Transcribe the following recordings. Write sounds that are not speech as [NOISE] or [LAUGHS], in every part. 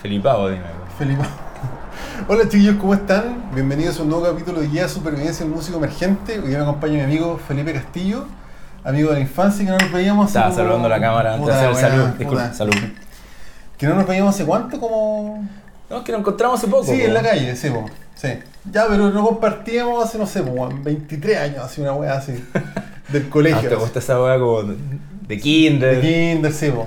Felipao, dime. Felipe. Hola chiquillos, ¿cómo están? Bienvenidos a un nuevo capítulo de Guía de Supervivencia del Músico Emergente. Hoy me acompaña mi amigo Felipe Castillo, amigo de la infancia que no nos veíamos hace Estaba como- saludando la cámara antes de hacer salud. salud. Que no nos veíamos hace cuánto, como... No, que nos encontramos hace poco. Sí, po. en la calle, sí, po. sí. Ya, pero no compartíamos hace, no sé, po, 23 años, así una wea así, del [LAUGHS] Ah, colegio. te gusta esa weá como de, de kinder. de kinder, sí, po.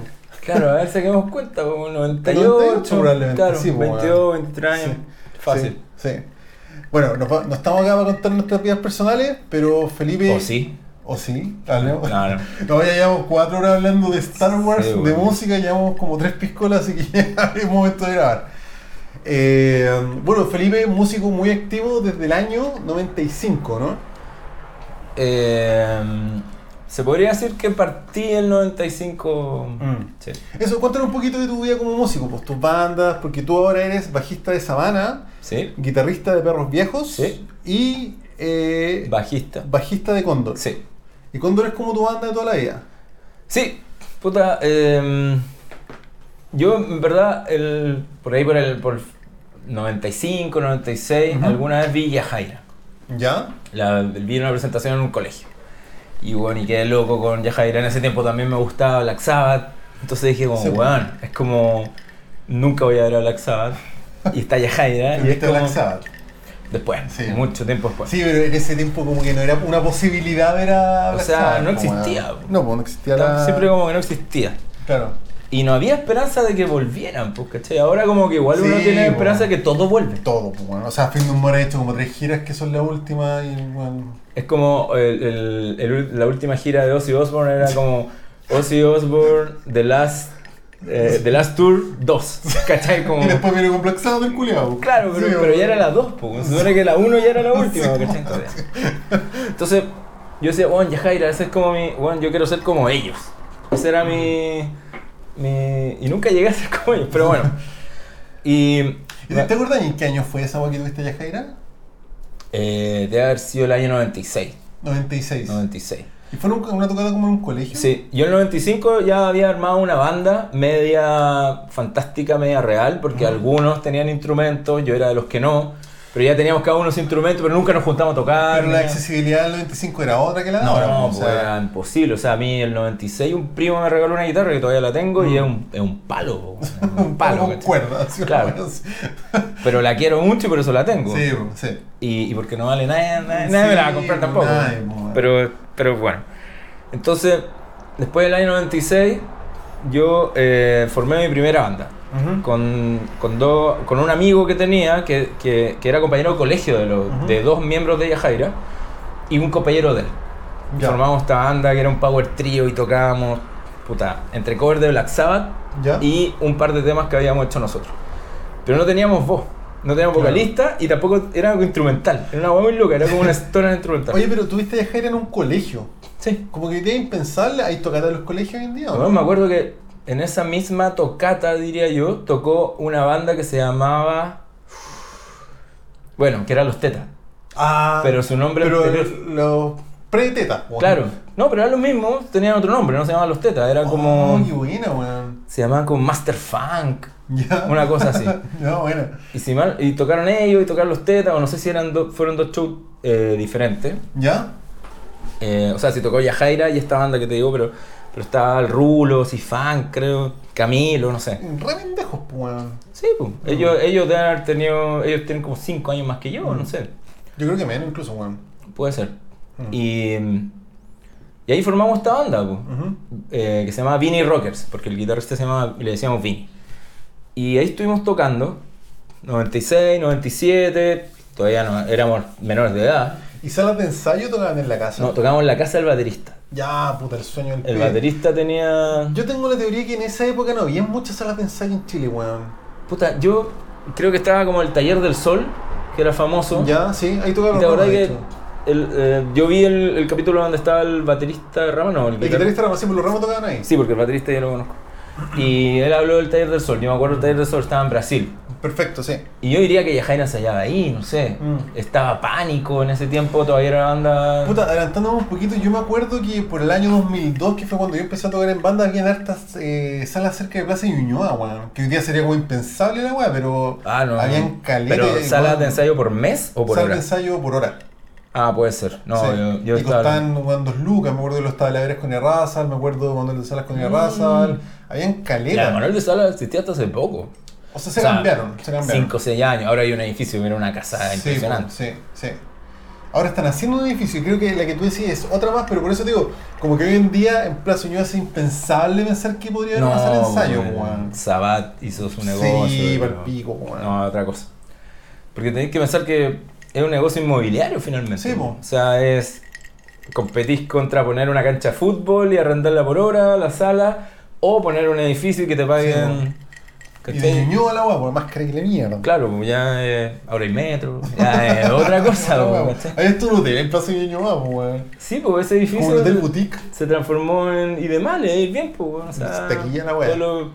Claro, a ver, saquemos cuenta, como 98, 98 probablemente, claro, sí, po, 22, 23 años. Sí. Fácil. Sí, sí. Bueno, no, estamos acá para contar nuestras vidas personales, pero Felipe... ¿O sí? ¿O sí? Hablemos. No, no. [LAUGHS] No, ya llevamos cuatro horas hablando de Star Wars, Sí, de bueno. música, llevamos como tres piscolas, así que [LAUGHS] ya es momento de grabar. Eh, bueno, Felipe, músico muy activo desde el año 95, ¿no? Eh, se podría decir que partí el 95. Mm. Sí. Eso, cuéntanos un poquito de tu vida como músico, pues tus bandas, porque tú ahora eres bajista de Sabana, ¿Sí? guitarrista de Perros Viejos Sí. y eh, Bajista. bajista de Cóndor. Sí. Y Cóndor es como tu banda de toda la vida. Sí, puta. eh, yo, en verdad, el, por ahí por el por 95, 96, Ujú. alguna vez vi Yajaira. ¿Ya? La, vi en una presentación en un colegio. Y bueno, y quedé loco con Yajaira. En ese tiempo también me gustaba Black Sabbath. Entonces dije, como, Sí. weón, es como. Nunca voy a ver a Black Sabbath. Y está Yajaira. ¿Te y es como, Black Sabbath? Después, Sí. mucho tiempo después. Sí, pero en ese tiempo como que no era una posibilidad ver a O Black sea, Sabbath, no existía. No, pues no existía la... Siempre como que no existía. Claro. Y no había esperanza de que volvieran, pues, ¿cachai? Ahora como que igual uno Sí, tiene bueno. esperanza de que todo vuelve. Todo, pues bueno. O sea, Fin de Humor ha hecho como tres giras que son las últimas y bueno... Es como el- el- el- la última gira de Ozzy Osbourne era como Ozzy Osbourne, The Last, eh, The Last Tour 2, ¿cachai? Como... [LAUGHS] Y después viene con Black Sabbath el culiao. Claro, pero, Sí, ya era la 2, pues. Se supone que la 1 ya era la última, ¿cachai? Entonces, entonces, yo decía, bueno, Yajaira, ese es como mi. Bueno, yo quiero ser como ellos. Ese era mi. Mi y nunca llegué a ser como ellos, pero bueno. Y. ¿Y ¿Te acuerdas en qué año fue esa weá que tuviste Yajaira? Eh, debe haber sido el año 96. 96. 96. ¿Y fue un- una tocada como en un colegio? Sí, yo en el 95 ya había armado una banda media fantástica, media real, porque algunos tenían instrumentos, yo era de los que no, pero ya teníamos cada uno su instrumento, pero nunca nos juntamos a tocar. Pero la accesibilidad del 95 era otra que la de No, ahora. no, era imposible. O sea, a mí el 96 un primo me regaló una guitarra que todavía la tengo y Mm. es un, es un palo. [LAUGHS] un palo. con cuerdas. una Claro. [LAUGHS] Pero la quiero mucho y por eso la tengo. Sí, sí. Y, y porque no vale nada, nadie me la va a comprar tampoco. nadie, pero, pero bueno. Entonces, después del año 96, yo eh, formé mi primera banda. Ujú. Con, con, dos- con un amigo que tenía, que, que, que era compañero de colegio de, los, Ujú. de dos miembros de Yajaira, y un compañero de él. Ya. Formamos esta banda que era un power trio y tocábamos, puta, entre covers de Black Sabbath ¿Ya? y un par de temas que habíamos hecho nosotros. Pero no teníamos voz, no teníamos Claro. vocalista y tampoco era algo instrumental. Era una hueá muy loca, era como una historia instrumental. Oye, pero tuviste Yajaira en un colegio. sí. Como que te impensable, ¿hay tocata en los colegios hoy en día? o Bueno, no? me acuerdo que en esa misma tocata, diría yo, tocó una banda que se llamaba. Bueno, que era Los Tetas. Ah, Pero su nombre pero los pre-tetas. Claro. No, pero era lo mismo, tenían otro nombre, no se llamaban Los Tetas, era como. Oh, qué buena, weón. Se llamaban como Master Funk, Ya. una cosa así. [LAUGHS] ya, buena. Y, si mal, y tocaron ellos y tocaron Los Tetas, o no sé si eran do- fueron dos shows eh, diferentes. ¿Ya? Eh, o sea, si tocó Yajaira y esta banda que te digo, pero, pero estaba el Rulo, Sifan, creo, Camilo, no sé. Re pendejos, pues, weón. Sí, pues. Ellos, ellos deben haber tenido. Ellos tienen como 5 años más que yo, Mm. no sé. Yo creo que menos incluso, weón. Puede ser. Mm. Y, y ahí formamos esta banda, pues, eh, que se llama Vinny Rockers, porque el guitarrista se llama, le decíamos Vinny. Y ahí estuvimos tocando, 96, 97, todavía no, éramos menores de edad. ¿Y salas de ensayo tocaban en la casa? No, tocábamos en la casa del baterista. Ya, puta, el sueño del El pibe. baterista tenía. Yo tengo la teoría que en esa época no había muchas salas de ensayo en Chile, weón. Puta, yo creo que estaba como el Taller del Sol, que era famoso. Ya, sí, ahí ¿Y tocaban acordás dos, de que hecho. el, eh, yo vi el, el capítulo donde estaba el baterista Rama? No, el, El guitar- guitarrista era siempre los ramos tocaban ahí. Sí, porque el baterista yo lo conozco. Y él habló del Taller del Sol. Yo me acuerdo del Taller del Sol estaba en Brasil. Perfecto, sí. Y yo diría que Yajaira ensayaba ahí, no sé. Mm. Estaba pánico en ese tiempo, todavía era banda. Puta, adelantándonos un poquito, yo me acuerdo que por el año 2002, que fue cuando yo empecé a tocar en banda, había hartas eh, salas cerca de Plaza Ñuñoa, weón. Que hoy día sería como impensable la weá, pero Ah, no. habían caleta. Pero salas de ensayo por mes o por salas hora. de ensayo por hora. Ah, puede ser. No, Sí. yo, yo y estaba. costaban weón, dos lucas, me acuerdo de los tabladeres con Errazal, me acuerdo cuando de salas con Errazal. Habían La caleta. Manuel de Sala existía hasta hace poco. O sea, se O sea, cambiaron, se cambiaron. 5 o 6 años. Ahora hay un edificio, mira una casa Sí, impresionante. Sí, sí. Ahora están haciendo un edificio y creo que la que tú decís es otra más, pero por eso te digo, como que hoy en día en Plaza Ñuñoa es impensable pensar que podría haber sala de ensayo, weón. Sabat hizo su negocio. Sí, pero- pico, weón. No, otra cosa. Porque tenéis que pensar que es un negocio inmobiliario finalmente. Sí, po. O sea, es. Competís contra poner una cancha de fútbol y arrendarla por hora, la sala, o poner un edificio y que te paguen. ¿Cachai? Ñuñoa la weá, por más cara que la mierda. Claro, pues ya es. Ahora hay metro, ya es otra [LAUGHS] cosa, Otra pues, weá. ¿cachai? Ahí está un hotel en Plaza Ñuñoa, pues, weón. Sí, pues ese Como edificio. un hotel boutique. se transformó en. Y de mal, es bien, pues, o sea. Taquilla la wea. Todos los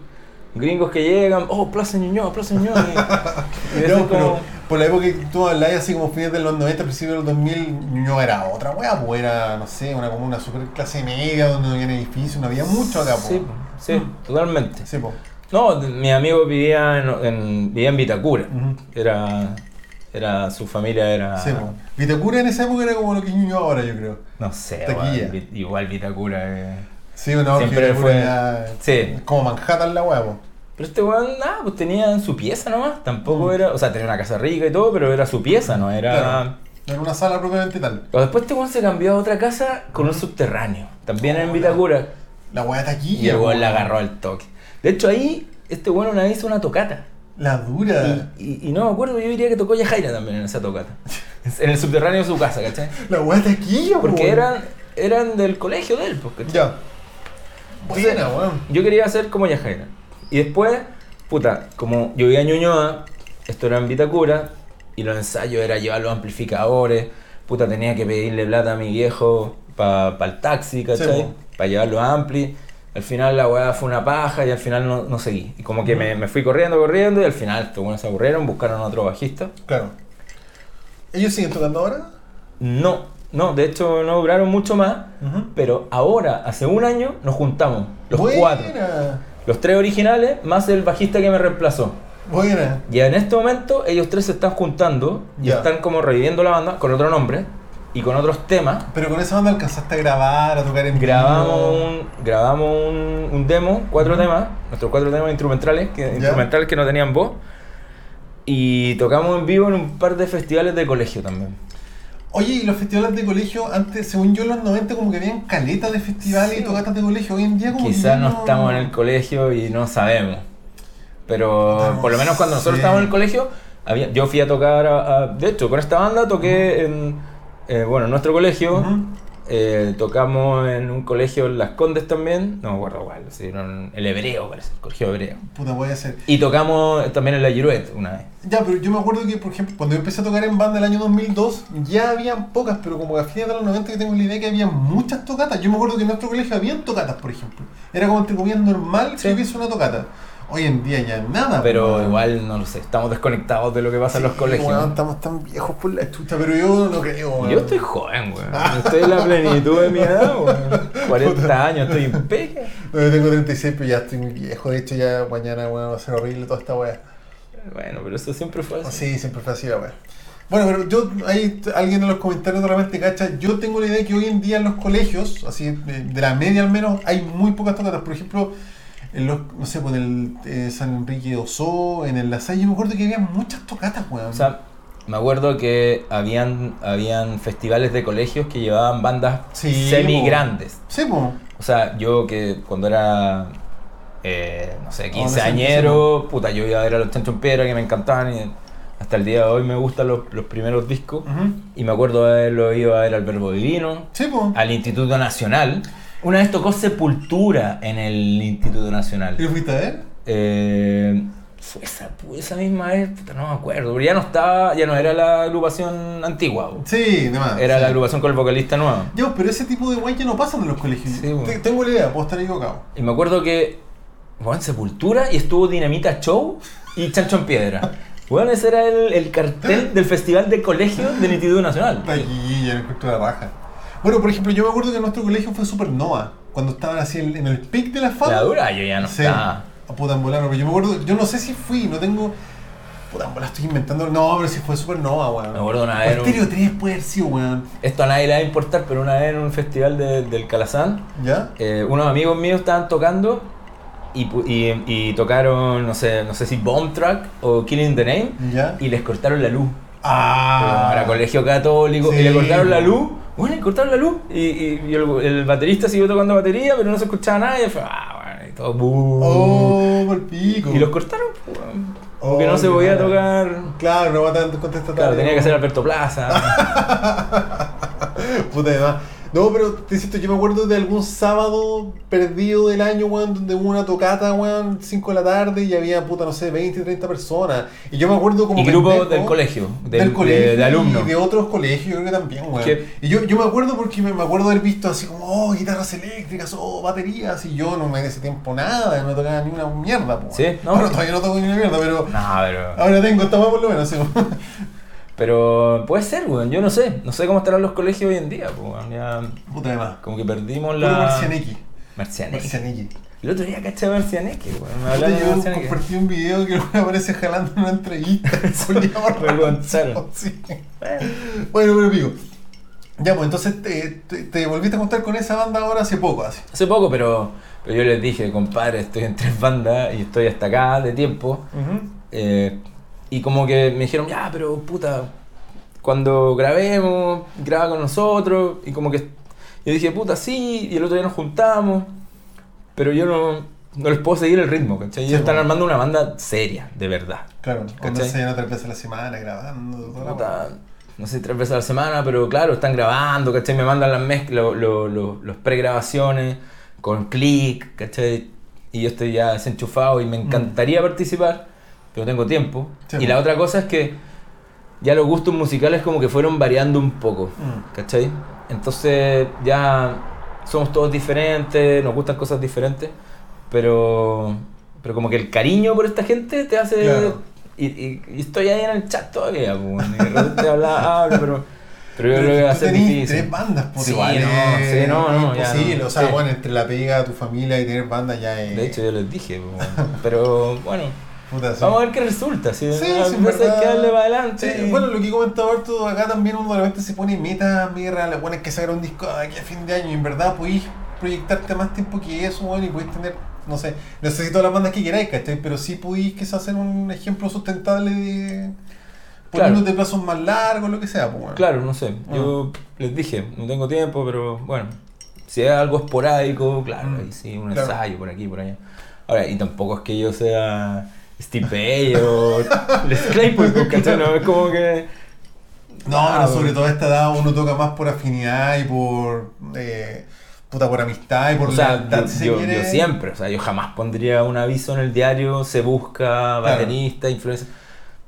gringos que llegan, oh, Plaza Ñuñoa, Plaza Ñuñoa. Y, y [LAUGHS] No, es pero como. por la época que tú hablabas, así como fines de los 90, principios de los 2000, Ñuñoa era otra weá, pues era, no sé, una como una super clase media donde no había edificios, no había mucho acá, pues. Sí, sí, totalmente. Sí, pues. No, mi amigo vivía en, en- vivía en Vitacura. Era. Era. Su familia era. Sí, pues. Vitacura en esa época era como lo que es Ñuñoa ahora, yo creo. No sé, Taquilla. igual Vitacura. eh. Sí, que Siempre fue- ya- Sí. Como Manhattan la pues. Pero este weón, nada, pues tenía en su pieza nomás. Tampoco Mm. era. O sea, tenía una casa rica y todo, pero era su pieza, no era. Claro. Era una sala propiamente tal. Pero después este weón se cambió a otra casa con un subterráneo. También en Oh, Vitacura. La weá taquilla. Y el weón la agarró al toque. De hecho, ahí, este weón una vez hizo una tocata. La dura. Y, y- y no me acuerdo, yo diría que tocó Yajaira también en esa tocata. En el subterráneo de su casa, ¿cachai? [LAUGHS] La weá taquilla, Porque weón. eran, eran del colegio de él, pues, ¿cachai? Ya. Entonces, Buena. Yo quería hacer como Yajaira. Y después, puta, como yo vivía en Ñuñoa, esto era en Vitacura, y los ensayos era llevar los amplificadores, puta, tenía que pedirle plata a mi viejo para el taxi, Sí, ¿cachai? po. para llevar los ampli. Al final la weá fue una paja y al final no, no seguí. Y como que me, me fui corriendo, corriendo, y al final estos se aburrieron, buscaron otro bajista. Claro. ¿Ellos siguen tocando ahora? No, no, de hecho no duraron mucho más, pero ahora, hace un año, nos juntamos, los Buena. cuatro. Los tres originales, más el bajista que me reemplazó. Buena. Y en este momento ellos tres se están juntando y están como reviviendo la banda con otro nombre y con otros temas. Pero con esa banda alcanzaste a grabar, a tocar en Grabamos vivo. un, grabamos un, un demo, cuatro temas, nuestros cuatro temas instrumentales que, instrumentales que no tenían voz. Y tocamos en vivo en un par de festivales de colegio también. Oye, y los festivales de colegio, antes, según yo, en los 90 como que habían caletas de festivales Sí. y tocatas de colegio. Hoy en día como Quizás no estamos en el colegio y no sabemos. Pero por lo menos cuando nosotros estábamos en el colegio, había, yo fui a tocar, a- a- de hecho, con esta banda toqué en, eh, bueno, en nuestro colegio, eh, tocamos en un colegio en Las Condes también, no me acuerdo cuál, sí, el Hebreo parece, el colegio Hebreo. Puta, puede ser. Y tocamos también en la Girouette una vez. Ya, pero yo me acuerdo que, por ejemplo, cuando yo empecé a tocar en banda el año 2002, ya habían pocas, pero como a fines de los 90 que tengo la idea que había muchas tocatas. Yo me acuerdo que en nuestro colegio habían tocatas, por ejemplo. Era como entre comillas normal Sí. que hubiese una tocata. Hoy en día ya nada. Pero igual, no lo sé, estamos desconectados de lo que pasa en los colegios. estamos tan viejos por la chucha, pero yo no creo, weón. Yo estoy joven, weón. Estoy en la plenitud de mi edad, weón. [LAUGHS] 40 años, estoy impeque. No, yo tengo 36, pero ya estoy muy viejo. De hecho, ya mañana weón, va a ser horrible toda esta weá. Bueno, pero eso siempre fue así. Sí, siempre fue así la weá. Bueno, pero yo, hay alguien en los comentarios realmente cacha. Yo tengo la idea que hoy en día en los colegios, así de, de la media al menos, hay muy pocas tocatas. Por ejemplo, en los, no sé, pues en el eh, San Enrique Oso, en el La Salle, yo me acuerdo que había muchas tocatas, weón. O sea, me acuerdo que habían, habían festivales de colegios que llevaban bandas Sí, semi po. grandes. sí, pues. O sea, yo que cuando era, eh, no sé, quinceañero, puta, yo iba a ver a los Chancho en Piedra que me encantaban y hasta el día de hoy me gustan los, los primeros discos. Y me acuerdo de haberlo ido a ver al Verbo Divino, Sí, al Instituto Nacional. Una vez tocó Sepultura en el Instituto Nacional. ¿Y fuiste a ver? Eh, fue esa, esa misma vez, puta, no me acuerdo, pero ya no estaba, ya no era la agrupación antigua, po. Sí, de más. era sí. la agrupación con el vocalista nuevo. Yo, pero ese tipo de guay ya no pasan en los colegios. Sí, bueno. Te- Tengo la idea, puedo estar equivocado. Y me acuerdo que, bueno, Sepultura y estuvo Dinamita Show y Chancho en Piedra. Bueno, ese era el, el cartel del Festival de Colegio de Nititud Nacional. Aquí, ya me encuentro la raja. Bueno, por ejemplo, yo me acuerdo que nuestro colegio fue Supernova, cuando estaban así en, en el pic de la fama. La dura, yo ya no estaba. A puta en volano, pero yo me acuerdo, yo no sé si fui, no tengo. Puta volano, estoy inventando. No, pero si fue Supernova, weón. Me acuerdo una vez. un- Estéreo 3 puede haber sido, weón. Esto a nadie le va a importar, pero una vez en un festival de- del Calazán, ¿Ya? eh, unos amigos míos estaban tocando y, y, y tocaron, no sé, no sé si Bomb Track o Killing the Name ¿Ya? y les cortaron la luz. Ah. Era colegio católico Sí. y le cortaron la luz. Bueno, le cortaron la luz y, y- y el, el baterista siguió tocando batería, pero no se escuchaba nada y fue, ah, bueno, y todo. "Bú". Oh, por pico. Y los cortaron, pues, weón. como que Oh, no se podía tocar. Claro, no va tan contestatario. Claro, tenía que ser Alberto Plaza. [LAUGHS] Puta de más. No, pero te insisto, yo me acuerdo de algún sábado perdido del año, weón, donde hubo una tocata, weón, 5 de la tarde y había, puta, no sé, 20, 30 personas. Y yo me acuerdo como y pendejo, del colegio, del, del, de- colegio de, alumnos. y de otros colegios, yo creo que también, weón. ¿Qué? Y yo, yo me acuerdo porque me, me acuerdo haber visto así como, oh, guitarras eléctricas, oh, baterías, y yo no me en ese tiempo nada, no tocaba ni una mierda, po, Sí. ¿no? Bueno, todavía no toco ni una mierda, pero No, pero. ahora tengo esta weá por lo menos, sí. [LAUGHS] Pero puede ser, weón. Yo no sé. No sé cómo estarán los colegios hoy en día, pues, weón. Ya, Puta de más. como que perdimos Puro la. Marcianeque. Marcianeque. El otro día caché a Marcianeque, weón. Me de yo compartí un video que [LAUGHS] me aparece jalando una entrevista. [LAUGHS] Contaron. Sí. Bueno, Bueno, pero pico. Ya, pues entonces te, te, te volviste a contar con esa banda ahora hace poco, así. Hace poco, pero, pero yo les dije, compadre, estoy en tres bandas y estoy hasta acá de tiempo. Eh, y como que me dijeron, ya, pero puta, cuando grabemos, graba con nosotros. Y como que yo dije, puta, sí. Y el otro día nos juntamos. Pero yo no, no les puedo seguir el ritmo, ¿cachai? Ellos Sí, están bueno. armando una banda seria, de verdad. Claro, ¿Cachai? se ven tres veces a la semana grabando. Puta, no sé, tres veces a la semana, pero claro, están grabando, ¿cachai? Me mandan las mezclas, lo- lo- lo- los pregrabaciones con clic, ¿cachai? Y yo estoy ya desenchufado y me encantaría participar, pero no tengo tiempo. Sí, y la otra cosa es que ya los gustos musicales como que fueron variando un poco, Mm. ¿cachai? Entonces ya somos todos diferentes, nos gustan cosas diferentes, pero, pero como que el cariño por esta gente te hace... Claro. Y, y- y estoy ahí en el chat todavía, pues, y de repente habla, [LAUGHS] hablo, pero, pero yo creo que va a ser difícil. tres bandas, por Sí, igual. no, sí, no, no, imposible. no, o sea, sí. bueno, entre la pega, tu familia y tener bandas ya es. De hecho, yo les dije, [LAUGHS] pero bueno, puta, sí. vamos a ver qué resulta. Si Sí, sí, hay que darle para adelante. Sí, y- bueno, lo que he comentado harto acá también uno de repente se pone metas medio reales, bueno, es que sacar un disco de aquí a fin de año y en verdad podéis proyectarte más tiempo que eso, bueno, y podéis tener, no sé, necesito las bandas que queráis, ¿cachai? Pero sí podéis quizás hacer un ejemplo sustentable de Claro. poniéndote plazos más largos, lo que sea, pues bueno. Claro, no sé. Ah. Yo les dije, no tengo tiempo, pero bueno, si es algo esporádico, claro, Mm, ahí sí, un claro. ensayo por aquí, por allá. Ahora, y tampoco es que yo sea Steve Bay o Les Claypool, ¿cachai? No, es como que. No, Ah, pero sobre bueno. todo a esta edad uno toca más por afinidad y por, eh, puta, por amistad y por O sea, yo, si yo- yo siempre, o sea, yo jamás pondría un aviso en el diario, se busca baterista, influencer.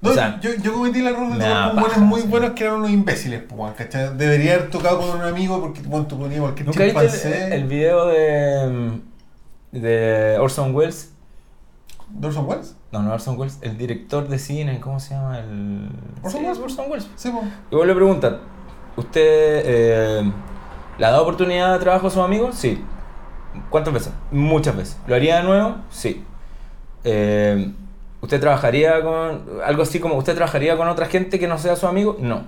No, o sea, yo, yo cometí el error de tocar con buenos muy sí. buenos que eran unos imbéciles, pues, ¿cachai? Debería haber tocado con un amigo porque bueno, tú ponías cualquier ¿Nunca viste el, el video de, de Orson Welles? ¿Dorson Wells? No, no Orson Welles, el director de cine, ¿cómo se llama? El... ¿Orson Sí, Welles? Orson Welles. Sí. Y vos le preguntan, ¿usted eh, le ha dado oportunidad de trabajo a sus amigos? Sí. ¿Cuántas veces? Muchas veces. ¿Lo haría de nuevo? Sí. Eh, ¿Usted trabajaría con algo así como, ¿usted trabajaría con otra gente que no sea su amigo? No.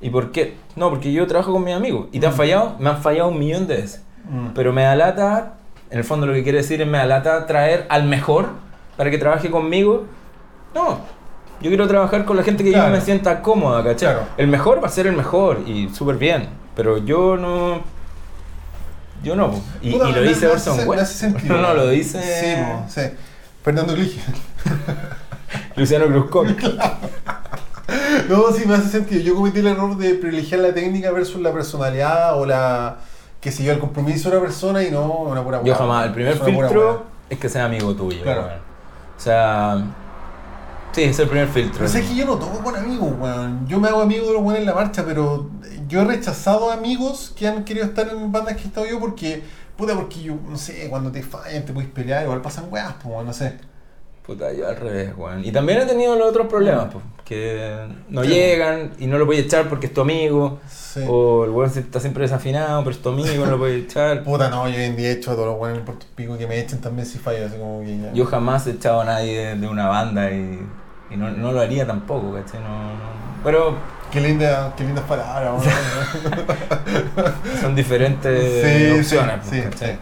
¿Y por qué? No, porque yo trabajo con mis amigos. ¿Y te han Mm. fallado? Me han fallado un millón de veces. Mm. Pero me da lata, en el fondo lo que quiere decir es me da lata traer al mejor para que trabaje conmigo. No, yo quiero trabajar con la gente que Claro. yo me sienta cómoda, ¿cachai? Claro. El mejor va a ser el mejor y súper bien, pero yo no... Yo no, y, Puta, y lo dice Orson Welles. [LAUGHS] No, no, lo dice Sí, po, sí. Fernando Glige. [LAUGHS] Luciano Cruzcock. [LAUGHS] No, sí, me hace sentido. Yo cometí el error de privilegiar la técnica versus la personalidad o la. que sé yo, el compromiso de una persona y no una pura Yo jamás, el primer filtro es que sea amigo tuyo. Claro. O sea, sí, es el primer filtro. Pero es que yo no toco con amigos, weón. Yo me hago amigo de los buenos en la marcha, pero yo he rechazado amigos que han querido estar en bandas que he estado yo porque, puta, porque yo, no sé, cuando te fallan, te puedes pelear, igual pasan weas, pues, no sé. Puta, yo al revés, weón. Y también he tenido los otros problemas, pues, que no Sí. llegan y no lo voy a echar porque es tu amigo. Sí. O el weón está siempre desafinado, pero es tu amigo, no lo voy a echar. Puta, no, yo hoy en día he hecho a todos los buenos por pico que me echen también si fallo, así como que ya. Yo jamás he echado a nadie de, una banda y, y no, no lo haría tampoco, ¿cachai? No, no. Pero Qué linda, qué lindas palabras, [LAUGHS] son diferentes Sí, opciones, pues, sí, ¿cachai? sí.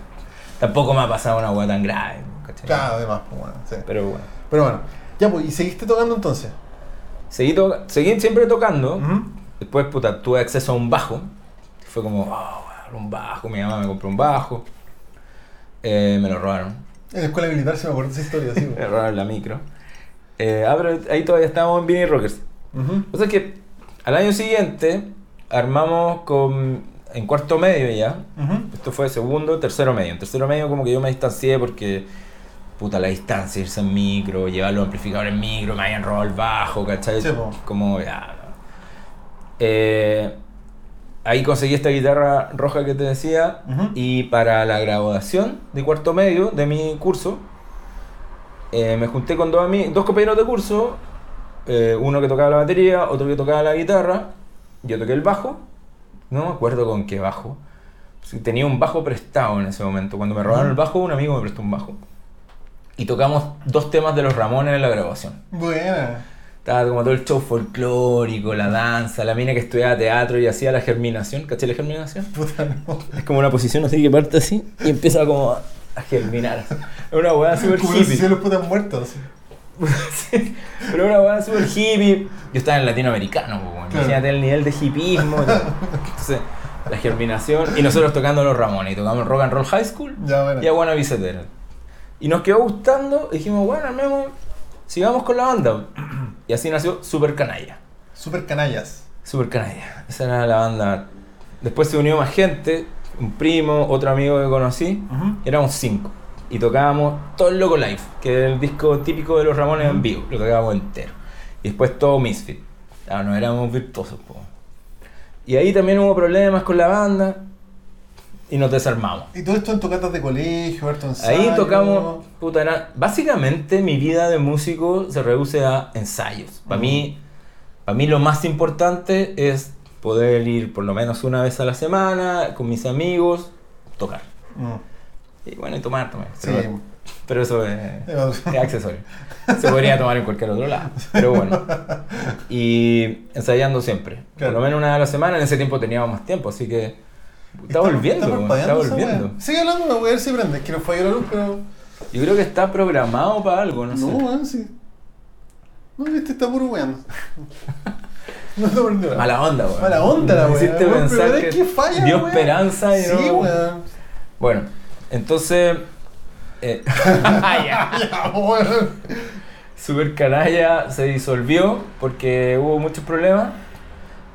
Tampoco me ha pasado una weá tan grave, ¿cachai? Claro, además, pues bueno, sí. Pero bueno. Pero bueno, ya pues, ¿y seguiste tocando entonces? Seguí, to- seguí siempre tocando. Después, puta, tuve acceso a un bajo. Fue como, oh, un bajo. Mi mamá me compró un bajo. Eh, me lo robaron. En la escuela militar se me acuerda esa historia, sí. [LAUGHS] Me robaron la micro. Eh, ah, pero ahí todavía estábamos en Vinny Rockers. O sea que al año siguiente armamos con en cuarto medio ya. Esto fue segundo, tercero medio. En tercero medio como que yo me distancié porque puta la distancia, irse en micro, llevar los amplificadores en micro, me habían robado el bajo, ¿cachai? Sí, como ya. Eh, ahí conseguí esta guitarra roja que te decía y para la graduación de cuarto medio de mi curso eh, me junté con dos, dos compañeros de curso, eh, uno que tocaba la batería, otro que tocaba la guitarra, yo toqué el bajo, no me acuerdo con qué bajo, tenía un bajo prestado en ese momento, cuando me robaron el bajo un amigo me prestó un bajo y tocamos dos temas de los Ramones en la grabación. Buena. Estaba como todo el show folclórico, la danza, la mina que estudiaba teatro y hacía la germinación, ¿caché la germinación? Puta, no. Es como una posición así que parte así y empieza como a, germinar. Es una weá súper Como si hippie. los putas muertos. [LAUGHS] Sí, pero una weá súper hippie. Yo estaba en latinoamericano, weón. Claro. imagínate el nivel de hippismo. Entonces, la germinación y nosotros tocando los Ramones y tocamos Rock and Roll High School Ya, bueno. y a Wanna Be. Y nos quedó gustando y dijimos, bueno, armemos, sigamos con la banda. [CLEARS THROAT] Y así nació Super Canalla. Super canallas. Super Canalla. Esa era la banda. Después se unió más gente, un primo, otro amigo que conocí. Ujú. Éramos cinco. Y tocábamos todo el Loco Life, que es el disco típico de los Ramones en vivo. Lo tocábamos entero. Y después todo Misfit. Ah, no éramos virtuosos, po. Y ahí también hubo problemas con la banda. Y nos desarmamos. Y todo esto en tocatas de colegio, harto ensayo. Ahí tocamos, puta, era- básicamente mi vida de músico se reduce a ensayos. Para mí, para mí lo más importante es poder ir por lo menos una vez a la semana con mis amigos, tocar. Mm. Y bueno, y tomar también. Sí. Pero, pero eso es, es accesorio. Se podría tomar en cualquier otro lado. Pero bueno. Y ensayando siempre. Claro. Por lo menos una vez a la semana. En ese tiempo teníamos más tiempo, así que... Está volviendo, Está, volviendo. Sigue hablando, voy a ver si prende. Es que no falló la luz, pero. Yo creo que está programado para algo, no, No, sé. weón, sí. No, este está puro weando. [LAUGHS] No está prendido nada. Mala onda, weón. Mala onda la hiciste weón, pensar pero es que, falla, dio esperanza y Sí, no... weón. Bueno, entonces... Eh, [LAUGHS] [LAUGHS] ya. Super Canalla se disolvió porque hubo muchos problemas.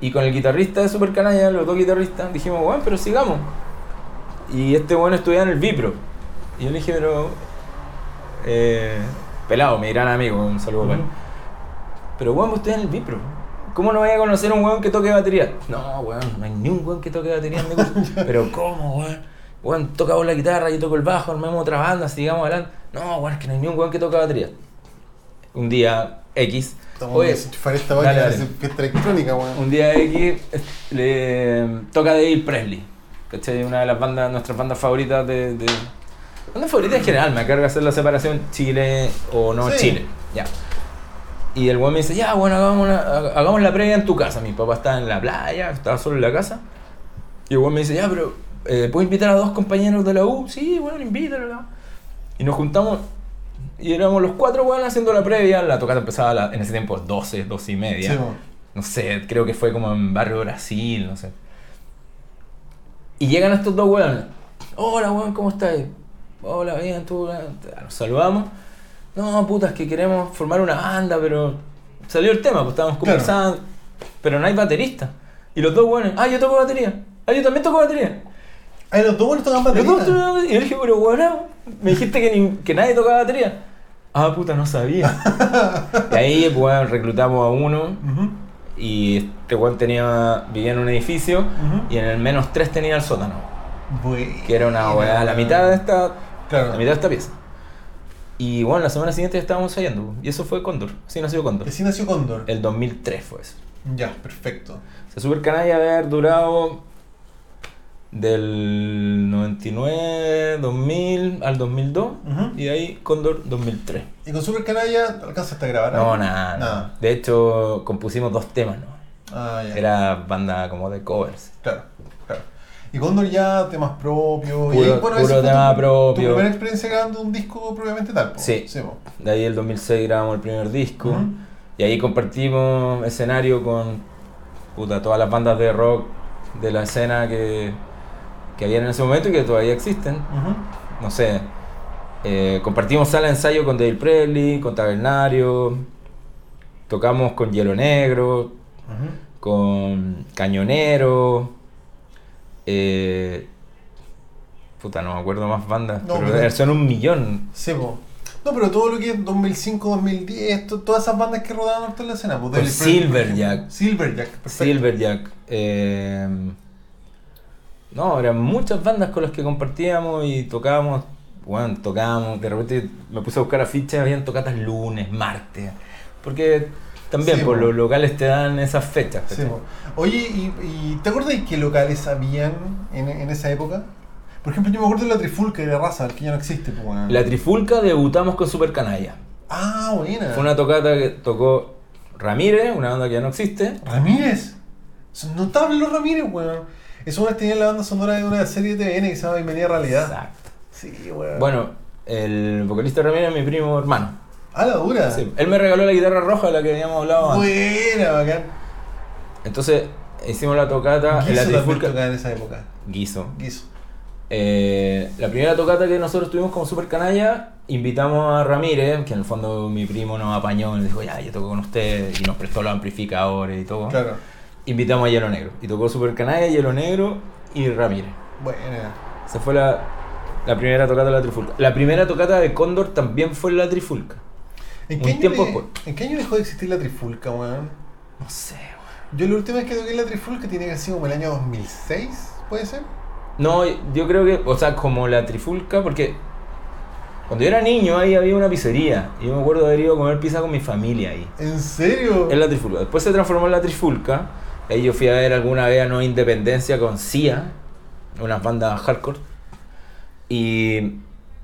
Y con el guitarrista de Super Canalla, los dos guitarristas, dijimos, bueno, pero sigamos. Y este bueno estudiaba en el Vipro. Y yo le dije, pero... eh, pelado, mi gran amigo, un saludo para él. Pero usted en el Vipro. ¿Cómo no vaya a conocer a un weón que toque batería? No, weón, no hay ni un weón que toque batería en mi curso. [LAUGHS] Pero ¿cómo, weón? Weón, toca vos la guitarra, yo toco el bajo, armemos otra banda, sigamos adelante. No, weón, es que no hay ni un weón que toque batería. Un día X. Estamos Oye, desenchufar esta dale, dale. fiesta electrónica, weón. un día X eh, le toca Dave Presley. ¿Cachai? Una de las bandas, nuestras bandas favoritas de. de bandas favoritas en general, me carga hacer la separación Chile o no Sí. Chile. Ya. Y el weón me dice, ya, bueno, hagamos, una- ha- hagamos la previa en tu casa. Mi papá estaba en la playa, estaba solo en la casa. Y el weón me dice, ya, pero eh, ¿puedo invitar a dos compañeros de la U? Sí, bueno, invítalo. Y nos juntamos y éramos los cuatro weón haciendo la previa. La tocata empezaba la- en ese tiempo 12, 12 y media Sí, no sé, creo que fue como en Barrio Brasil, no sé. Y llegan estos dos weones. Hola, weón, ¿cómo estás? Hola, bien, tú. weón?". Nos saludamos. No, puta, es que queremos formar una banda, pero salió el tema, pues estábamos Claro. conversando. Pero no hay baterista. Y los dos weones, ah, yo toco batería. Ah, yo también toco batería. Ay, los dos buenos tocan Los batería. dos tocan batería. Y yo dije, pero weón, me dijiste que, ni- que nadie tocaba batería. Ah, puta, no sabía. [LAUGHS] y ahí, pues, reclutamos a uno. Y este weón tenía, vivía en un edificio y en el menos 3 tenía el sótano. Que era una weá, la mitad de esta. Claro. La mitad de esta pieza. Y bueno, la semana siguiente ya estábamos ensayando. Y eso fue Cóndor. Así nació Cóndor. Así nació Cóndor. El 2003 fue eso. Ya, perfecto. O sea, Super debe haber durado del 99, 2000 al 2002. Ujú. Y de ahí Cóndor 2003. ¿Y con Super Canalla alcanzaste a grabar? No, nada. De hecho, compusimos dos temas, ¿no? Ah, ya. Era banda como de covers. Claro, claro. Y Condor ya temas propios. y Puro- ahí, puro esa fue tema tu, propio. Tu primera experiencia grabando un disco propiamente tal. po. Sí. po. De ahí el 2006 grabamos el primer disco. Y ahí compartimos escenario con puta, todas las bandas de rock de la escena que, que había en ese momento y que todavía existen. No sé. eh, compartimos sala de ensayo con Dave Presley, con Tabernario. Tocamos con Hielo Negro, con Cañonero. eh, puta, no me acuerdo más bandas. No, pero pero- son un millón. Sí, po. No, pero todo lo que es 2005, 2010, to- todas esas bandas que rodaban en la escena. Pues, Silverjack. Silverjack, perfecto. Silverjack. eh, no, eran muchas bandas con las que compartíamos y tocábamos. Bueno, tocábamos. De repente me puse a buscar afiches, habían tocatas lunes, martes. Porque también Sí, por po. los locales te dan esas fechas. Sí. Oye, ¿y, y te acuerdas de qué locales habían en, en esa época? Por ejemplo, yo me acuerdo de la Trifulca de Raza, que ya no existe. Pues, bueno. La Trifulca debutamos con Super Canalla. Ah, buena. Fue una tocata que tocó Ramírez, una banda que ya no existe. Ramírez. Son notables los Ramírez, weón. Esos weones tenían la banda sonora de una serie de TVN que se llama Bienvenida a Realidad. Exacto. Sí, weón. Bueno, el vocalista Ramírez es mi primo hermano. Ah, la dura. Sí, él me regaló la guitarra roja de la que habíamos hablado antes. Buena, bacán. Entonces hicimos la tocata Guiso la Trifulca. tocaba en esa época. Guiso. Guiso. Eh, la primera tocata que nosotros tuvimos como super canalla, invitamos a Ramírez, que en el fondo mi primo nos apañó y nos dijo, ya, yo toco con usted, y nos prestó los amplificadores y todo. Claro. Invitamos a Hielo Negro. Y tocó super canalla, Hielo Negro y Ramírez. Buena. Esa fue la, la primera tocata de la Trifulca. La primera tocata de Cóndor también fue en la Trifulca. ¿En qué, año tiempo de-. ¿En qué año dejó de existir la Trifulca, weón? No sé, weón. Yo la última vez que toqué la Trifulca tiene que haber sido como el año 2006, ¿puede ser? No, yo creo que, o sea, como la trifulca, porque cuando yo era niño ahí había una pizzería. Y yo me acuerdo de haber ido a comer pizza con mi familia ahí. ¿En serio? En la trifulca. Después se transformó en la trifulca. Ahí yo fui a ver alguna vez a No Independencia con Cia, unas bandas hardcore. Y,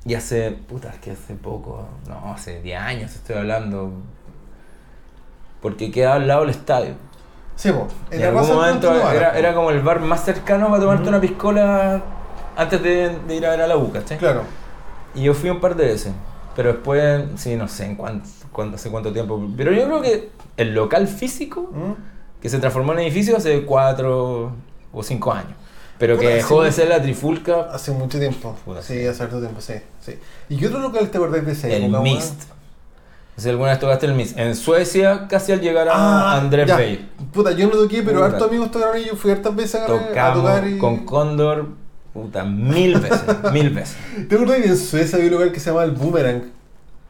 y hace, puta, es que hace poco, no, hace 10 años estoy hablando. Porque quedaba al lado del estadio. Sí, po. En, algún momento era, era como el bar más cercano para tomarte Ujú. una piscola antes de, de ir a ver a la U, ¿cachai? Claro. Y yo fui un par de veces. Pero después, sí, no sé en cuánto, cuánto- hace cuánto tiempo. Pero yo creo que el local físico. Que se transformó en edificio hace cuatro o cinco años. Pero que dejó de ser la trifulca, Hace mucho tiempo. Puta, sí, sí. hace harto tiempo, sí, sí. ¿Y qué otro local te acordás de esa el? Mist. No sé si alguna vez tocaste el Mist. En Suecia, casi al llegar a Ah, Andrés. Bay. Puta, yo no toqué, pero Puta. hartos amigos tocaron y yo fui hartas veces a, a tocar y... con Cóndor, puta, mil veces, mil veces. [LAUGHS] ¿Te acuerdas que en Suecia había un lugar que se llamaba el Boomerang?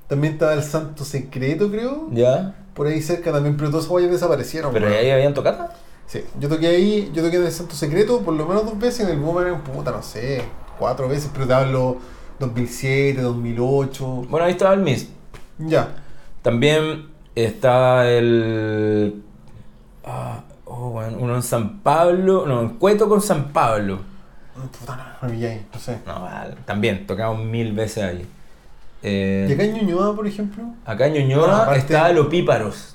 También estaba el Santo Secreto, creo. ¿Ya? Por ahí cerca también, pero todos esos guayas desaparecieron. ¿Pero weón. ahí habían tocado? Sí, yo toqué ahí, yo toqué en el Santo Secreto por lo menos dos veces, en el Boomerang, puta, no sé, cuatro veces, pero te hablo 2007, 2008. Bueno, ahí estaba el Mist. Ya. También está el. ah, oh, bueno, uno en San Pablo. No, en Cueto con San Pablo. Puta, no, no no sé. No, vale, también, tocamos mil veces ahí. Eh, ¿Y acá en Ñuñoa, por ejemplo? acá en Ñuñoa está Los Píparos.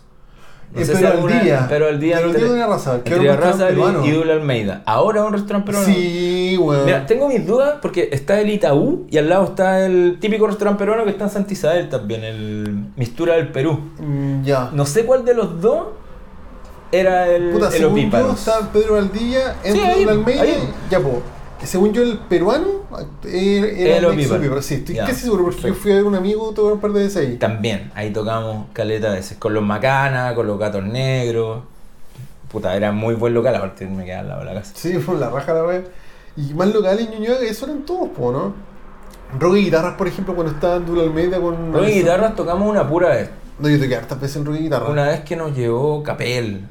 Eh, pero al alguna- día. Pero al día. Pero al entre- día de una raza, que era un Raza peruano. y Dula Almeida. Ahora es un restaurante peruano. Sí, weón. Mira, tengo mis dudas porque está el Itaú y al lado está el típico restaurante peruano que está en Santa Isabel también, el Mistura del Perú. Mm, ya. No sé cuál de los dos era el, Puta, el según yo, está Pedro Sí, entre ahí, Don Almeida, ya po. Que según yo, el peruano era, era El. Opíparo. Sí, estoy casi seguro porque yo fui a ver un amigo todo un par de veces ahí. También, ahí tocamos caleta de veces. Con los macanas, con los gatos negros. Puta, era muy buen local, aparte me quedaba al lado de la casa. Sí, [LAUGHS] fue la raja la wea. Y más locales en Ñuñoa, eso eran todos, po, ¿no? Rock y guitarras, por ejemplo, cuando estaba en Dula Almeida con. Rock y guitarras tocamos una pura vez. No, yo toqué hartas veces en rock y guitarra. Una vez que nos llevó Capel.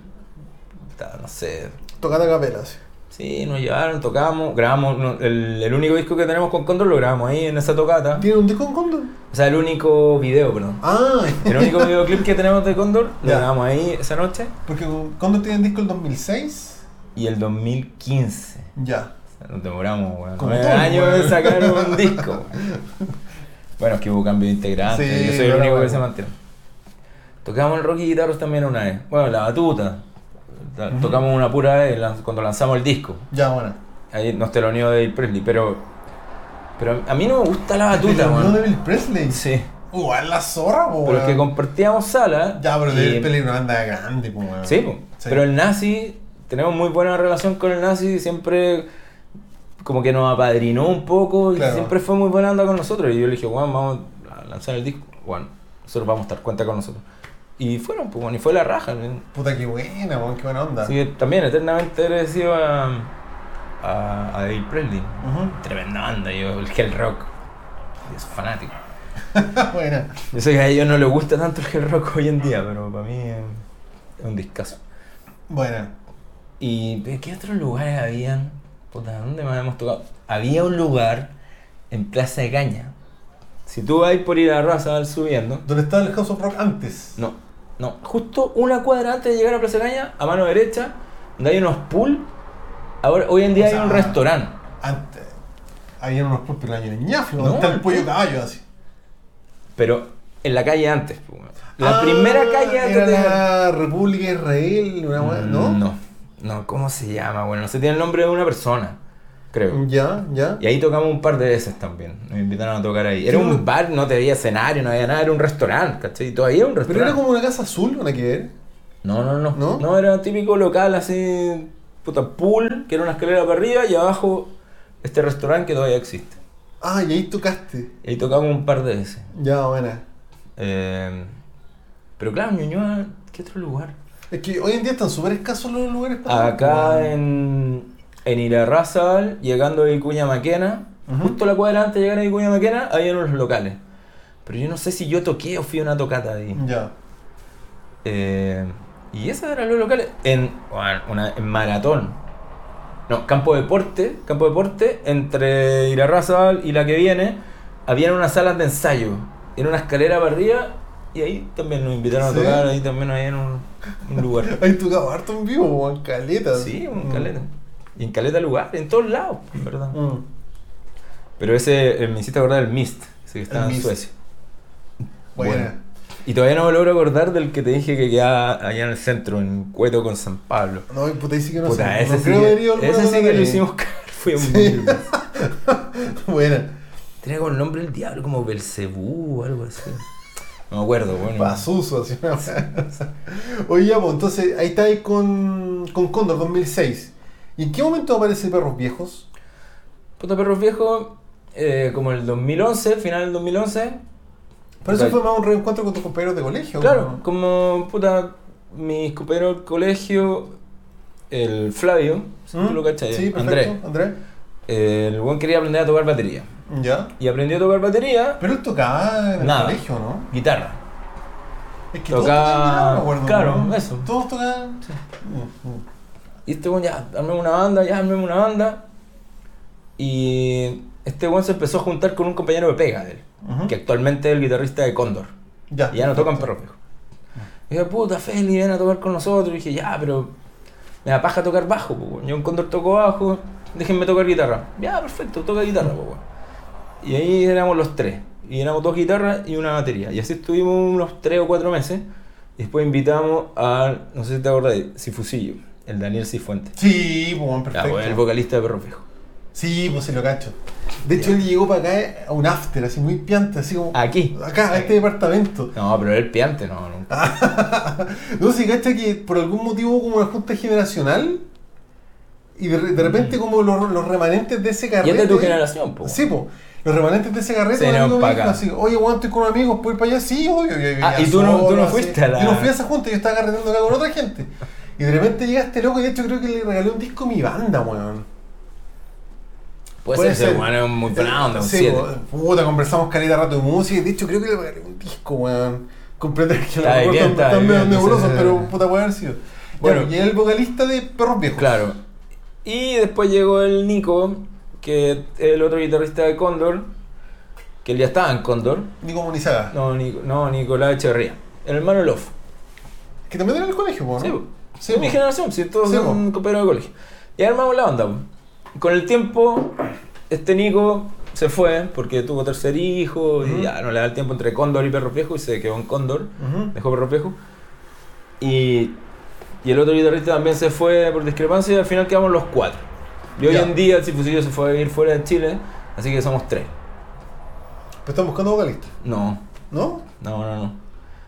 No sé. Tocada a capela, sí. Sí, nos llevaron, tocamos, grabamos. el, el único disco que tenemos con Condor lo grabamos ahí en esa tocata. ¿Tiene un disco con Condor? O sea, el único video, perdón. Ah, El único [LAUGHS] videoclip que tenemos de Condor lo Ya. grabamos ahí esa noche. porque con- Condor tiene un disco el 2006. Y el 2015. Ya. O sea, Nos demoramos, weón. Todo, años sacar un [LAUGHS] disco. weón. Bueno, es que hubo cambio de integrante. Sí, yo soy el único que bueno. se mantiene. Tocamos el rock y guitarras también una vez. Bueno, la batuta. Tocamos una pura vez cuando lanzamos el disco. Ya, bueno. Ahí nos teloneó Dave Presley, pero. Pero a mí no me gusta la batuta, ¿No weón. de Bill Presley? Sí. Uh, es la zorra, po, Pero es que compartíamos sala. Ya, pero de Presley es una banda grande, po, weón. Sí, po. pero el nazi, tenemos muy buena relación con el nazi, siempre como que nos apadrinó un poco y Claro. siempre fue muy buena onda con nosotros. Y yo le dije, Juan, vamos a lanzar el disco. Juan, nosotros vamos a estar cuenta con nosotros. Y fueron, pues, bueno, y fue la raja. Puta, qué buena, weón, qué buena onda. Así que también eternamente agradecido a, a, a Dave Presley. Ujú. Tremenda banda, yo, el Hell Rock. Es fanático. [LAUGHS] buena. Yo sé que a ellos no les gusta tanto el Hell Rock hoy en día, pero para mí es, es un discazo. Buena. ¿Y qué otros lugares habían? Puta, ¿dónde más hemos tocado? Había un lugar en Plaza de Caña. Si tú vas por ir a Raza subiendo, ¿Dónde estaba el House of Rock antes? no, no, justo una cuadra antes de llegar a Plaza Caña, a mano derecha, donde hay unos pool, ahora, hoy en día O hay sea, un restaurante. Antes. Había unos pulpos el año de ñafio, No, donde está el pollo caballo así. Pero en la calle antes. La Ah, primera calle antes era de... la República Israel, una ¿no? No, no, ¿cómo se llama? Bueno, no sé, tiene el nombre de una persona, creo. Ya, ya. Y ahí tocamos un par de veces también. Nos invitaron a tocar ahí. Era Sí, un bar, no te había escenario, no había nada, era un restaurante, ¿cachai? Todavía era un Pero restaurante. era como una casa azul, ¿no que ver? No, no, no, ¿No? no. era un típico local así, puta, pool, que era una escalera para arriba y abajo este restaurante que todavía existe. Ah, y ahí tocaste. Y ahí tocamos un par de veces. Ya, buena. Eh, pero claro, Ñuñoa, ¿qué otro lugar? Es que hoy en día están súper escasos los lugares para Acá en, en Irarrázaval, llegando de Vicuña Maquena, justo la cuadra antes de llegar a Vicuña Maquena, había unos locales. Pero yo no sé si yo toqué o fui a una tocata ahí. Ya. Eh, y esos eran los locales. En, bueno, una, en Maratón. No, Campo Deporte. Campo Deporte, entre Irarrázaval y la que viene, habían unas salas de ensayo. Era una escalera para arriba y ahí también nos invitaron ¿Sí? a tocar. Ahí también había un, un lugar. [LAUGHS] Ahí tocado harto en vivo, weón, caleta. Sí, un Mm. Y en caleta lugar, en todos lados, en verdad. Mm. Pero ese, eh, me hiciste acordar del Mist, ese que estaba El en Mist. Suecia. Buena. Bueno. Y todavía no me logro acordar del que te dije que quedaba allá en el centro, en Cueto con San Pablo. No, puta, ahí sí que no Puta, sé. ese, no sí creo que, alguna ese sí vez que lo hicimos cagar. Fue un Sí. [LAUGHS] Buena. Tenía como el nombre del diablo, como Belcebú o algo así. No me acuerdo, bueno. Pasuso, así. weá. [LAUGHS] Oye, ya, pues, entonces ahí está ahí con, con Condor 2006. ¿Y en qué momento aparece Perros Viejos? Puta Perros Viejos, eh, como el 2011, final del 2011. Pero eso fue más un reencuentro con tus compañeros de colegio. Claro, ¿no? como puta, mis compañeros del colegio, el Flavio, si tú ¿Mm? lo cachai, Sí. Andrés, Andrés. eh, el buen quería aprender a tocar batería. Ya. Y aprendió a tocar batería, Pero él tocaba en el colegio, ¿no? guitarra. Es que Tocaba- todos tocaban, me acuerdo, claro, ¿no? eso. Todos tocaban. Sí. Mm, mm. Y este weón ya, armemos una banda, ya armemos una banda. Y este weón se empezó a juntar con un compañero de pega de él, Ujú. que actualmente es el guitarrista de Cóndor. Ya. Y ya no tocan perros viejos. Y dije, puta, Feli, ven a tocar con nosotros. Y dije, ya, pero me da paja tocar bajo, po. Yo en Cóndor toco bajo, déjenme tocar guitarra. Ya, perfecto, toca guitarra, po. Y ahí éramos los tres. Y éramos dos guitarras y una batería. Y así estuvimos unos tres o cuatro meses. Y después invitamos a, no sé si te de Cifusillo, el Daniel Cifuentes. Sí, pues, bueno, Ya, perfecto. pues, el vocalista de Perros Viejos. Sí, pues se lo cacho. De hecho, él llegó para acá a un after, así muy piante, así como. Aquí. Acá, a este departamento. No, pero el piante, no, nunca. no, [LAUGHS] se cacha que por algún motivo hubo como una junta generacional y de, de repente como los, los remanentes de ese Y carrete... es de tu generación, po. Sí, pues. Los remanentes de ese carrete, Se un vinieron amigo pa' me dijo acá. así, oye, Juan, estoy con amigos, ¿puedo ir para allá? Sí, obvio. yo vivía Ah, y tú no- tú no solo, así. fuiste a la- Yo no fui a esa junta, yo estaba carreteando acá con otra gente. [LAUGHS] Y de repente llega este loco y de hecho creo que le regalé un disco a mi banda, weón. Puede, Puede ser, weón es muy buena onda, Sí, 7. po, puta, conversamos caleta rato de música y de hecho creo que le regalé un disco, weón. Comprender que está están bien, medio entonces, pero puta puede haber sido. Bueno. Y el vocalista de Perros Viejos. Claro. Y después llegó el Nico, que es el otro guitarrista de Cóndor, que él ya estaba en Cóndor. Nico Munizaga. No, Nico, no Nicolás Echeverría. El hermano Love. Que también era en el colegio, ¿no? Sí. Sí, de mi generación, si todos Sí, son compañeros de colegio. Y armamos la po. Con el tiempo, este Nico se fue porque tuvo tercer hijo y Ujú. ya no le da el tiempo entre Cóndor y Perro Viejo y se quedó en Cóndor. Ujú. dejó Perro Viejo. Y, y el otro guitarrista también se fue por discrepancia y al final quedamos los cuatro. Y hoy en día el Cifusillo se fue a vivir fuera de Chile, así que somos tres. Pero están buscando vocalista, No, ¿no? no, no, no.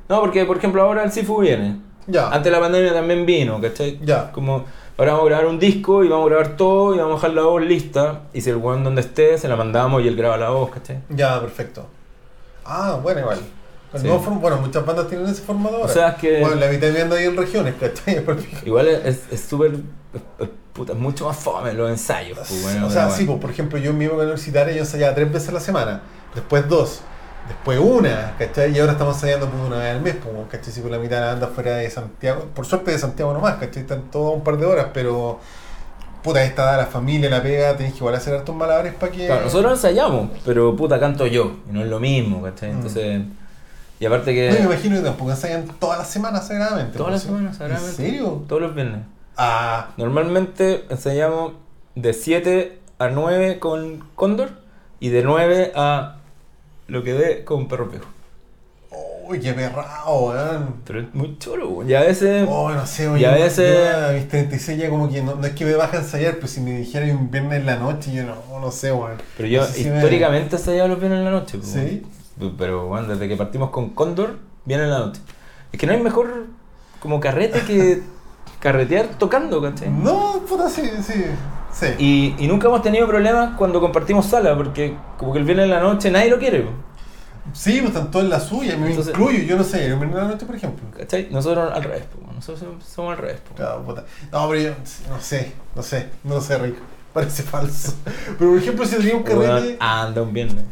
No, porque por ejemplo ahora el Cifu viene. Ya. Antes de la pandemia también vino, ¿cachai? Ya. Como ahora vamos a grabar un disco y vamos a grabar todo y vamos a dejar la voz lista. Y si el weón donde esté, se la mandamos y él graba la voz, ¿cachai? Ya, perfecto. Ah, bueno, igual. Sí. bueno, muchas bandas tienen ese formato ahora. O sea, es que- Bueno, la mitad viendo ahí en regiones, ¿cachai? [LAUGHS] Igual es- súper. es- puta, es mucho más fome los ensayos. pues, bueno, o sea, sí, pues, por ejemplo, yo en mi época universitaria yo ensayaba tres veces a la semana, después dos, después una, ¿cachai? Y ahora estamos ensayando por una vez al mes, pues, ¿cachai? Si por la mitad de la banda fuera de Santiago, por suerte de Santiago nomás, ¿cachai? Están todos un par de horas, pero puta, esta da la familia, la pega, tenés que igual hacer hartos malabares para que... Claro, nosotros ensayamos, pero puta, canto yo, y no es lo mismo, ¿cachai? Mm. Entonces, y aparte que No, me imagino que tampoco ensayan todas las semanas sagradamente. todas las pues, semanas, sagradamente, ¿En serio? todos los viernes. Ah, Normalmente ensayamos de 7 a 9 con Cóndor y de 9 a lo que dé con Perro Viejo. uy, qué perrao, weón. Pero es muy chulo, weón. y a veces... Oh, no sé, Y oye, a yo- veces- yo a mis 36 ya como que no, no es que me baja a ensayar, pero si me dijera un viernes en la noche, yo no, no sé, weón. Pero yo No sé si me- históricamente ensayaba los viernes en la noche. pues, ¿Sí? weón. Pero bueno, desde que partimos con Cóndor, viene en la noche. Es que no hay mejor como carrete que [LAUGHS] carretear tocando, ¿cachai? No, puta, sí, sí. Sí. Y, y nunca hemos tenido problemas cuando compartimos sala, porque como que el viernes en la noche nadie lo quiere, Sí, pues están todos en la suya, me Entonces- incluyo, yo no sé, el viernes en la noche, por ejemplo. ¿cachai? Nosotros al revés, po, nosotros somos- al revés. po. Claro, puta. No, pero yo no sé, no sé, no sé, Rico. Parece falso. Pero por ejemplo, si tenía un carrete Weón, anda un viernes.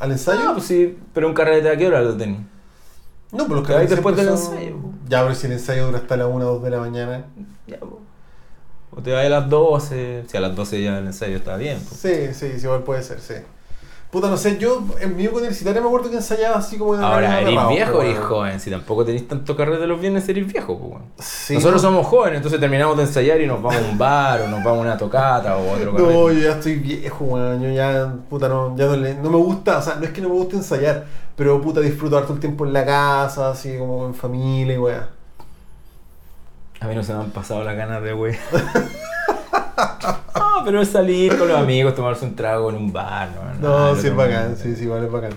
al ensayo. Ah, pues sí, pero un carrete a qué hora lo tenés? no, pero los carretes después del son- ensayo, po. Ya, pero si el ensayo dura hasta las 1 o 2 de la mañana. Ya, po. O te vas a las 12, si a las 12 ya el ensayo está bien. po. Sí, sí, sí, igual puede ser, sí. Puta, no sé, yo en mi época universitaria me acuerdo que ensayaba así como de Ahora, ¿eres viejo eres bueno. joven? Si tampoco tenéis tanto carrete los viernes, eres viejo, po, weón. Sí, Nosotros no- somos jóvenes, entonces terminamos de ensayar y nos vamos a un bar o nos vamos a una tocata o otro carrete. No, yo ya estoy viejo, weón. Yo ya, puta, no, ya no, le- no me gusta, o sea, no es que no me guste ensayar, pero puta, disfruto harto el tiempo en la casa, así como en familia y weá. A mí no se me han pasado las ganas de wey. [LAUGHS] no, pero es salir con los amigos, tomarse un trago en un bar, no, No, sí es bacán, sí, sí, igual es bacán.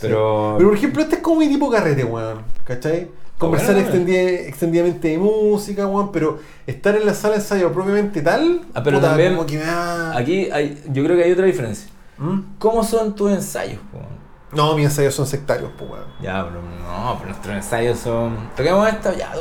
Pero, Pero por ejemplo, este es como mi tipo carrete, weón, ¿cachai? Conversar bueno, weón. extendi- extendidamente de música, weón, pero estar en la sala de ensayo propiamente tal, Ah, pero puta, también como que me da... aquí hay, yo creo que hay otra diferencia. ¿Mm? ¿Cómo son tus ensayos? po? No, mis ensayos son sectarios, pues, weón. Ya, pero no, pero nuestros ensayos son. Toquemos esto, ya.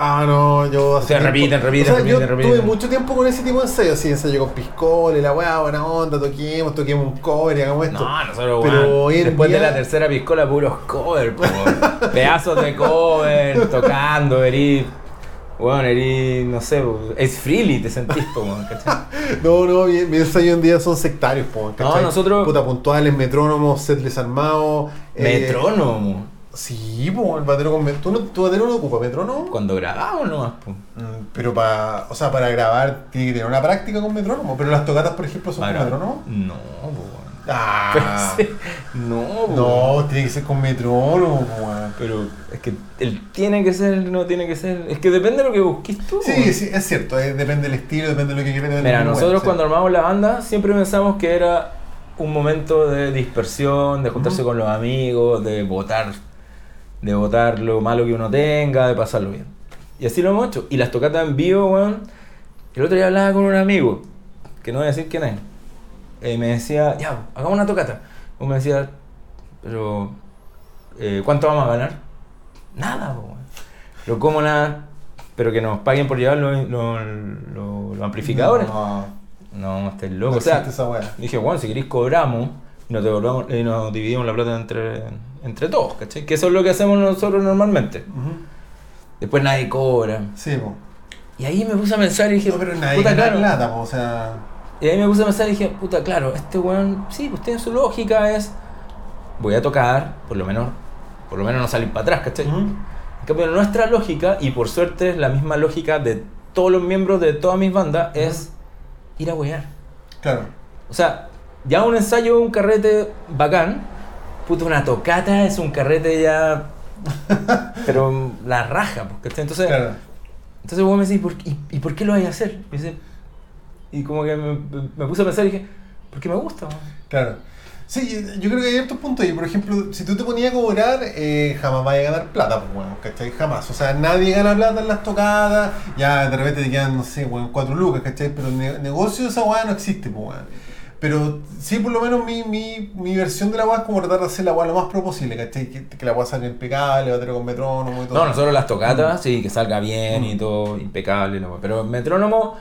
Ah, no, yo hace sea, repiten, repiten, o sea, yo repiten, repiten. Tuve mucho tiempo con ese tipo de ensayo, así ensayo con piscola la weá, buena onda, toquemos, toquemos un cover y hagamos esto. No, nosotros, Pero weón, después día- de la tercera piscola, puros cover, po, weón. [LAUGHS] pedazos de cover, tocando, erí, bueno, erí, no sé, es freely, te sentís, po, weón, ¿cachai? [LAUGHS] No, no, mi, mi ensayo en día son sectarios, po, ¿cachai? No, nosotros- Puta, puntuales, metrónomos, set desarmado. eh, Metrónomo, Sí, po, el batero con ¿Tú, no, ¿Tu batero no ocupa metrónomo? cuando grabamos nomás. Mm, Pero para, o sea, para grabar tiene que tener una práctica con metrónomo. Pero las tocatas, por ejemplo, son Para- con metrónomo. No, weón. Ah, Pero no, no, tiene que ser con metrónomo. Pero es que el tiene que ser, no tiene que ser. Es que depende de lo que busques tú. Sí, sí, es cierto, eh, depende del estilo, depende de lo que quieras. Mira, nosotros cuando sí. armamos la banda siempre pensamos que era un momento de dispersión, de juntarse con los amigos, de votar, de votar lo malo que uno tenga, de pasarlo bien. Y así lo hemos hecho. Y las tocatas en vivo, weón. El otro día hablaba con un amigo, que no voy a decir quién es. eh, me decía, ya, hagamos una tocata. O me decía, pero, eh, ¿cuánto vamos a ganar? Nada, weón. Pero ¿cómo nada? Pero que nos paguen por llevar los, los- los- los amplificadores. No, No, no loco. o sea, esa dije, bueno, si queréis cobramos y nos, devolvamos- y nos dividimos la plata entre, entre todos, ¿cachai? Que eso es lo que hacemos nosotros normalmente. Ujú. Después nadie cobra. Sí, po. Y ahí me puse a pensar y dije, No, pero nadie puta, claro. plata, po, o sea. Y ahí me puse a pensar y dije, puta, claro, este weón, sí, pues tiene su lógica, es, voy a tocar, por lo menos, por lo menos no salir para atrás, ¿cachai? Ujú. En cambio, nuestra lógica, y por suerte es la misma lógica de todos los miembros de todas mis bandas, es ir a wear. Claro. O sea, ya un ensayo, un carrete bacán, puta, una tocata es un carrete ya, [LAUGHS] pero la raja, ¿cachai? Entonces, Claro. entonces vos me decís, ¿por qué- y, ¿y por qué lo vais a hacer? Y, dice- y como que me, me puse a pensar y dije, porque me gusta. weón". Claro. Sí, yo creo que hay ciertos puntos ahí. Por ejemplo, si tú te ponías a cobrar, eh, jamás vas a ganar plata, pues, bueno, ¿cachai? Jamás. O sea, nadie gana plata en las tocadas. Ya de repente te quedan, no sé, bueno, cuatro lucas, ¿cachai? Pero el ne- negocio de esa weá no existe, pues. Pero sí, por lo menos mi, mi, mi versión de la weá es como tratar de hacer la weá lo más pro posible, ¿cachai? Que, que la weá salga impecable, batería con metrónomo y todo. No, nosotros las tocatas, sí, que salga bien y Mm. todo, impecable. la weá. Pero el metrónomo,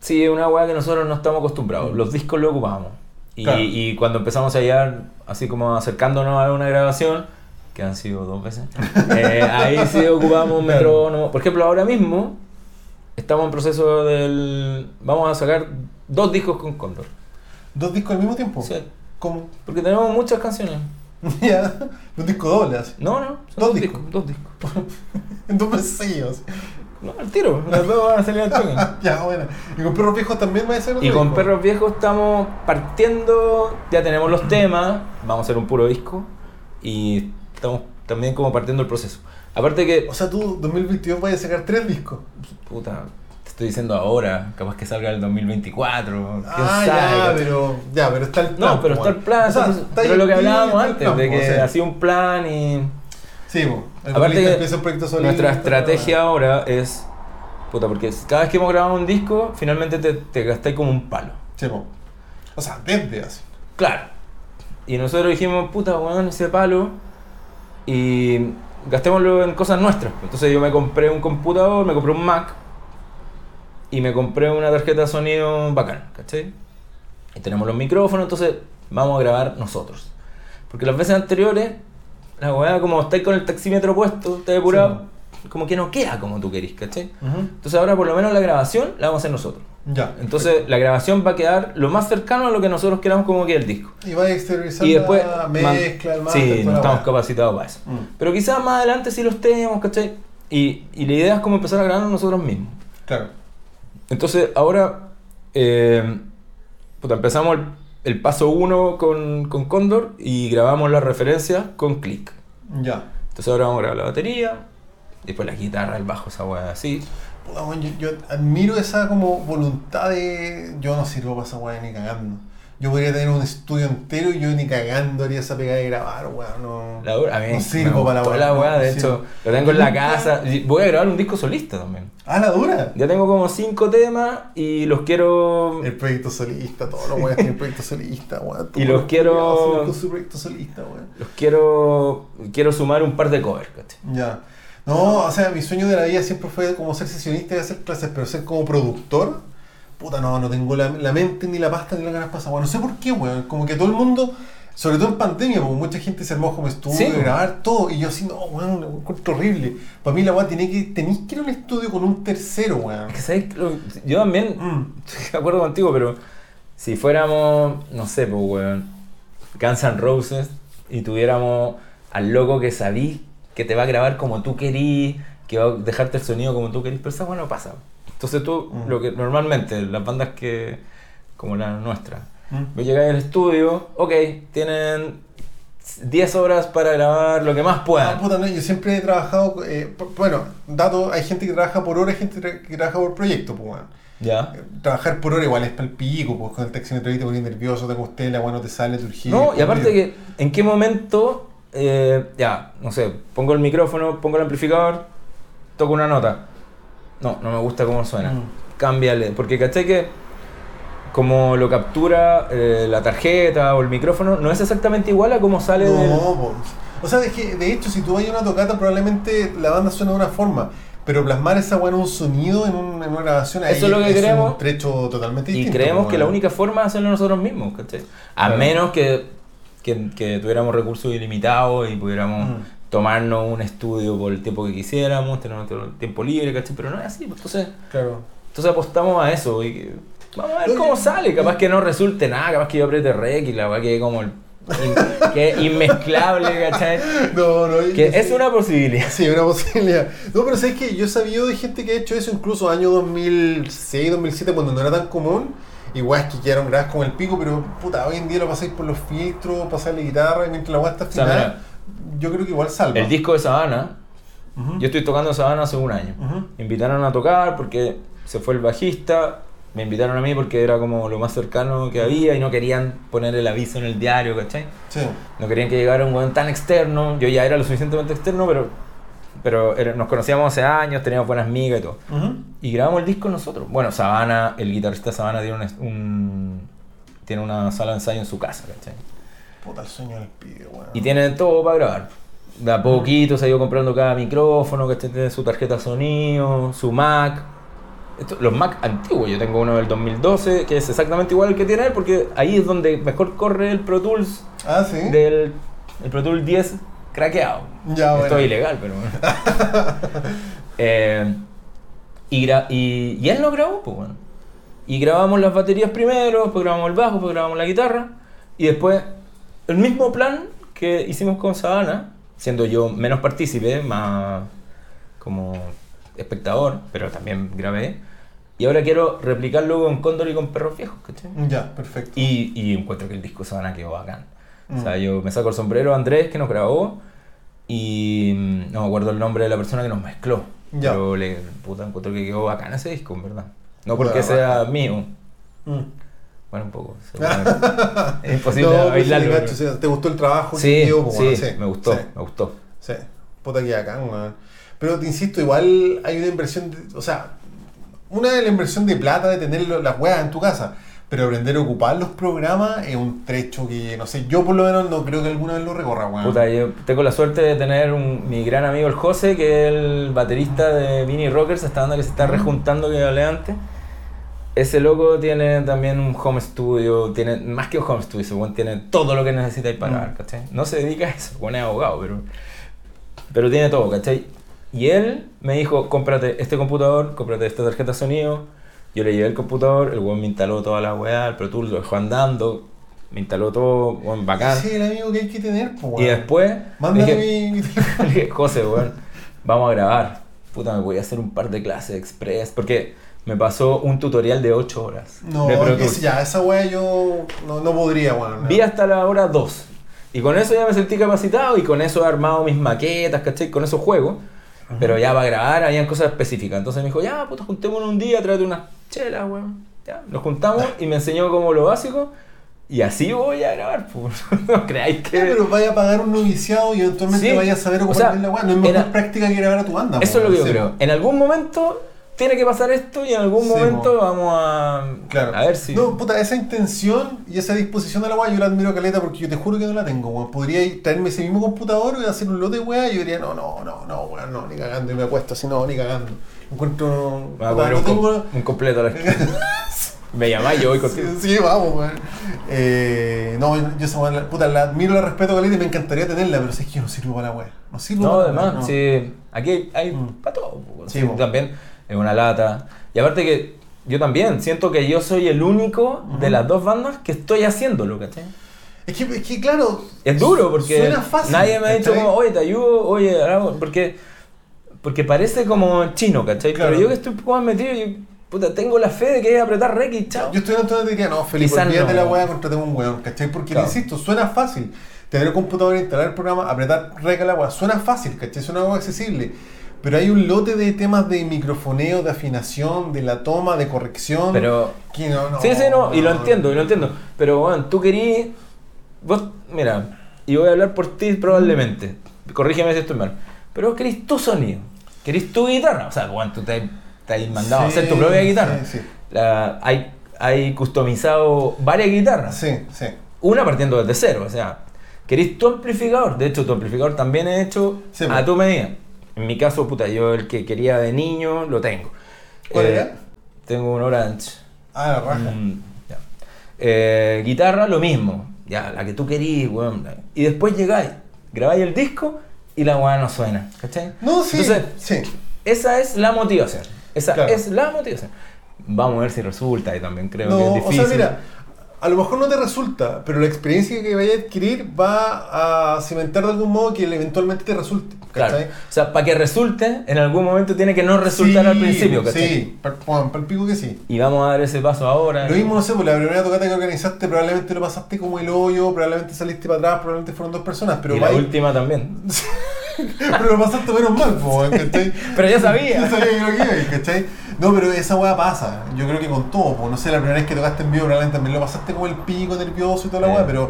sí, es una weá que nosotros no estamos acostumbrados. Los discos lo ocupamos. Y, Claro. y cuando empezamos a hallar, así como acercándonos a una grabación, que han sido dos veces, [LAUGHS] eh, ahí sí ocupamos metrónomo. Por ejemplo, ahora mismo estamos en proceso del. Vamos a sacar dos discos con Condor. ¿Dos discos al mismo tiempo? Sí, ¿Cómo? porque tenemos muchas canciones. [LAUGHS] ya, un disco doble, así. No, no, Dos discos. Dos discos. [LAUGHS] En dos seguidos. No, al tiro, las dos van a salir al toque. [LAUGHS] ya, bueno. ¿Y con perros viejos también va a ser otro Y con disco? Perros Viejos estamos partiendo, ya tenemos los temas, vamos a hacer un puro disco y estamos también como partiendo el proceso. Aparte que, O sea, tú 2022 vas a sacar tres discos. puta, estoy diciendo ahora, capaz que salga el 2024, quién Ah, sabe. ya, pero, ya, pero está el plan. No, pero está el plan, O sea, entonces, está pero lo que hablábamos antes, plan, de que o sea. hacía un plan y... Sí. El Aparte que empieza un proyecto solista, Nuestra estrategia ahora es, puta, porque cada vez que hemos grabado un disco, finalmente te, te gastáis como un palo. Sí, po. O sea, desde así. Claro. Y nosotros dijimos, puta, weón, ese palo. Y gastémoslo en cosas nuestras. Entonces yo me compré un computador, me compré un Mac. Y me compré una tarjeta de sonido bacán, ¿cachai? Y tenemos los micrófonos, entonces vamos a grabar nosotros. Porque las veces anteriores, la weá, como estáis con el taxímetro puesto, estáis apurado, como que no queda como tú querís, ¿cachai? Entonces ahora por lo menos la grabación la vamos a hacer nosotros. Ya. Entonces la grabación va a quedar lo más cercano a lo que nosotros queramos como quede el disco. Y va a exteriorizar Y después la mezcla, el máster, Sí, no estamos capacitados para eso. Mm. Pero quizás más adelante sí los tenemos, ¿cachai? Y, y la idea es como empezar a grabarnos nosotros mismos. Claro. Entonces ahora eh, puta, empezamos el, el paso 1 con, con Condor y grabamos las referencias con Click. Ya. Entonces ahora vamos a grabar la batería, después la guitarra, el bajo, esa weá así. Puta, weón, yo, yo admiro esa como voluntad de. Yo no sirvo para esa weá ni cagando. Yo podría tener un estudio entero y yo ni cagando haría esa pegada de grabar, weón. No, La, a mí no sirvo para la weá. la weá, no de sirvo. hecho, lo tengo en la casa. Voy a grabar un disco solista también. Ah, la dura. Ya tengo como cinco temas y los quiero. El proyecto solista, todos los weones tienen proyecto solista, weón. Y los quiero- Con su proyecto solista, weón. Los quiero. Quiero sumar un par de covers, ¿cachai? Ya. No, o sea, mi sueño de la vida siempre fue como ser sesionista y hacer clases, pero ser como productor, puta, no, no tengo la, la mente ni la pasta ni la ganas pasar. Bueno, no sé por qué, weón. Como que todo el mundo, sobre todo en pandemia, porque mucha gente se armó como estudio, Sí, grabar todo, y yo así, no, weón, lo encuentro horrible. Para mí la weá tiene que, tenéis que ir a un estudio con un tercero, weón. Que yo también Mm. estoy de acuerdo contigo, pero si fuéramos, no sé, pues, weón, Guns N' Roses y tuviéramos al loco que sabí que te va a grabar como tú querís, que va a dejarte el sonido como tú querís, pero esa weá no pasa. Entonces tú, Mm. lo que normalmente, las bandas que, como la nuestra, Mm. Vos llegáis al estudio, ok, tienen 10 horas para grabar lo que más Ah, puedan. puta, no, yo siempre he trabajado, eh, por- bueno, dato, hay gente que trabaja por hora, hay gente que trabaja por proyecto, pues, weón. Ya. Trabajar por hora igual es para el pico, pues con el taxímetro ahí te pones nervioso, te acosté, la weá no te sale, te urgí. No, y aparte que, ¿en qué momento, eh, ya, no sé, pongo el micrófono, pongo el amplificador, toco una nota? No, no me gusta cómo suena. Mm. Cámbiale, porque caché que como lo captura eh, la tarjeta o el micrófono, no es exactamente igual a cómo sale del- No, po. o sea, es que de hecho, si tú vas a una tocata, probablemente la banda suena de una forma, pero plasmar esa en un sonido, en, un- en una grabación, Eso es lo que creemos. un trecho totalmente Y distinto. creemos po, que la única forma es hacerlo nosotros mismos, ¿cachai? A Claro. menos que, que, que tuviéramos recursos ilimitados y pudiéramos Mm. Tomarnos un estudio por el tiempo que quisiéramos, tener nuestro tiempo libre, ¿cachai? Pero no es así, pues, entonces, Claro. entonces apostamos a eso y que- vamos a ver cómo sale, capaz que no resulte nada, capaz que yo apriete rec y la weá quede como el, in- que es inmezclable, ¿cachai? No, no. Que es una posibilidad. Sí, una posibilidad. No, pero sabes que yo he sabido de gente que ha hecho eso incluso año 2006, 2007, cuando no era tan común. Igual que quedaron grabadas como el pico, pero puta, hoy en día lo pasáis por los filtros, pasáis la guitarra y mientras la weá está sea, afinada, yo creo que igual salva. El disco de Sabana, yo estoy tocando Sabana hace un año. Me invitaron a tocar porque se fue el bajista, me invitaron a mí porque era como lo más cercano que había y no querían poner el aviso en el diario, ¿cachai? Sí. No querían que llegara un weón tan externo. Yo ya era lo suficientemente externo, pero, pero era- nos conocíamos hace años, teníamos buenas migas y todo. Y grabamos el disco nosotros. Bueno, Sabana, el guitarrista Sabana tiene, un- tiene una sala de ensayo en su casa, ¿cachai? Puta, el sueño del pibe, weón. Y tiene todo para grabar. De a poquito se ha ido comprando cada micrófono, ¿cachai? Tiene su tarjeta sonido, su Mac. Esto- los Mac antiguos, yo tengo uno del 2012 que es exactamente igual al que tiene él porque ahí es donde mejor corre el Pro Tools Ah, sí. del el Pro Tools 10 craqueado. Ya, Esto bueno. es ilegal, pero bueno. [LAUGHS] Eh, y, gra- y, y él lo grabó, pues bueno. Y grabamos las baterías primero, después grabamos el bajo, después grabamos la guitarra. Y después el mismo plan que hicimos con Sabana, siendo yo menos partícipe, más como espectador, pero también grabé. Y ahora quiero replicarlo con Cóndor y con Perros Viejos, ¿cachai? Ya, perfecto. Y, y encuentro que el disco Sabana quedó bacán. Mm. O sea, yo me saco el sombrero a Andrés que nos grabó y mm, no me acuerdo el nombre de la persona que nos mezcló. Ya. Pero le puta, encuentro que quedó bacán ese disco, en verdad. No porque la sea mío. Mm. Bueno, un poco. [LAUGHS] es imposible No, sí, bailarlo. sí, ¿Te gustó el trabajo? sí, pues, sí, bueno, me gustó, Sí. me gustó. Sí, puta que acá, weón. Pero te insisto, igual hay una inversión, de- o sea, una de la inversión de plata de tener las weas en tu casa, pero aprender a ocupar los programas es un trecho que, no sé, yo por lo menos no creo que alguna vez lo recorra, weón. Puta, yo tengo la suerte de tener un, mi gran amigo el José, que es el baterista de Vinnie Rockers, esta banda que se está Mm. rejuntando que hablé antes. Ese loco tiene también un home studio, tiene más que un home studio, weón tiene todo lo que necesitáis pagar, Mm. ¿cachai? No se dedica a eso, bueno, es abogado, pero, pero tiene todo, ¿cachai? Y él me dijo, cómprate este computador, cómprate esta tarjeta de sonido. Yo le llevé el computador, el weón me instaló toda la weá, el Pro Tools lo dejó andando, me instaló todo, weón, bacán. Es el amigo que hay que tener, pues, weón. Y después le Mándale dije, mi, [LAUGHS] dije, José, weón, vamos a grabar. Puta, me voy a hacer un par de clases express. Porque me pasó un tutorial de 8 horas. No, es ya, esa wea yo no, no podría, weón. Vi hasta la hora 2. Y con eso ya me sentí capacitado y con eso he armado mis maquetas, ¿cachai? Con eso juego. Pero ya para grabar habían cosas específicas. Entonces me dijo, ya, puta, juntémonos un día, tráete unas chelas, weón. Ya, nos juntamos [LAUGHS] y me enseñó como lo básico. Y así voy a grabar, [LAUGHS] pues. No creáis que... Ya, pero vaya a pagar un noviciado y eventualmente Sí, vaya a saber o ocupar sea, bien la weá. No es mejor era- práctica que grabar a tu banda. Eso es lo que yo Sí, creo. En algún momento tiene que pasar esto y en algún Sí, momento mo. vamos a, Claro. a ver si. No, puta, esa intención y esa disposición de la weá yo la admiro caleta porque yo te juro que no la tengo, weón. Podría traerme ese mismo computador y hacer un lote weá y yo diría, no, no, no, no, weón, no, ni cagando. Y me acuesto así, no, ni cagando. Encuentro. Me voy a puta, no un, tengo. com- un completo la. [LAUGHS] Me llamáis, yo voy contigo. Sí, sí, vamos, weón. Eh, no, yo esa weá, la- puta, la admiro, la respeto caleta y me encantaría tenerla, pero si es que yo no sirvo para la weá. No sirvo No, para la weá, además, no. sí, aquí hay, hay Mm. para todo. Sí, sí, también es una lata. Y aparte que yo también siento que yo soy el único de las dos bandas que estoy haciéndolo, ¿cachai? Es que, es que claro. Es duro porque Suena fácil. nadie me ha dicho como, oye, te ayudo, oye, hago", porque, porque parece como chino, ¿cachai? Claro. Pero yo que estoy un poco más metido, yo, puta, tengo la fe de que es apretar rec y chao. Yo estoy en donde diría, no, Felipe, olvídate no. la weá, contratemos un weón, ¿cachai? Porque, Claro. insisto, suena fácil. Tener el computador, instalar el programa, apretar rec a la weá, suena fácil, ¿cachai? Suena algo accesible. Pero hay un lote de temas de microfoneo, de afinación, de la toma, de corrección. Pero que no, no, sí, sí, no, y lo no. entiendo, y lo entiendo. Pero bueno, tú querías. Vos, mira, y voy a hablar por ti probablemente. Corrígeme si estoy mal. Pero vos querís tu sonido, querís tu guitarra. O sea, tú te, te has mandado a Sí, hacer tu propia guitarra. Sí, sí. La- hay, hay customizado varias guitarras. Sí, sí. Una partiendo desde cero, o sea, querís tu amplificador. De hecho, tu amplificador también es hecho Sí, a pues. tu medida. En mi caso, puta, yo el que quería de niño lo tengo. ¿Cuál Eh, era? Tengo un Orange. Ah, la raja. Mm, ya. Eh, guitarra, lo mismo. Ya, la que tú querías, weón. Y después llegáis, grabáis el disco y la weá no suena. ¿Cachai? No, sí. Entonces, sí. esa es la motivación. Esa Claro. es la motivación. Vamos a ver si resulta y también creo No, que es o difícil. sea, mira, a lo mejor no te resulta, pero la experiencia que vayas a adquirir va a cimentar de algún modo que eventualmente te resulte. Claro. O sea, para que resulte, en algún momento tiene que no resultar Sí, al principio, ¿cachai? Sí, para el pico que sí. Y vamos a dar ese paso ahora. Lo mismo, no sé, por la primera tocata que organizaste, probablemente lo pasaste como el hoyo, probablemente saliste para atrás, probablemente fueron dos personas, pero y la última también. [LAUGHS] [LAUGHS] pero lo pasaste menos mal, po, ¿cachai? [LAUGHS] Pero ya sabía. [LAUGHS] Ya sabía que lo que iba, ¿cachai? No, pero esa weá pasa. Yo creo que con todo, po. no sé, la primera vez que tocaste en vivo probablemente también lo pasaste como el pico nervioso y toda la weá, pero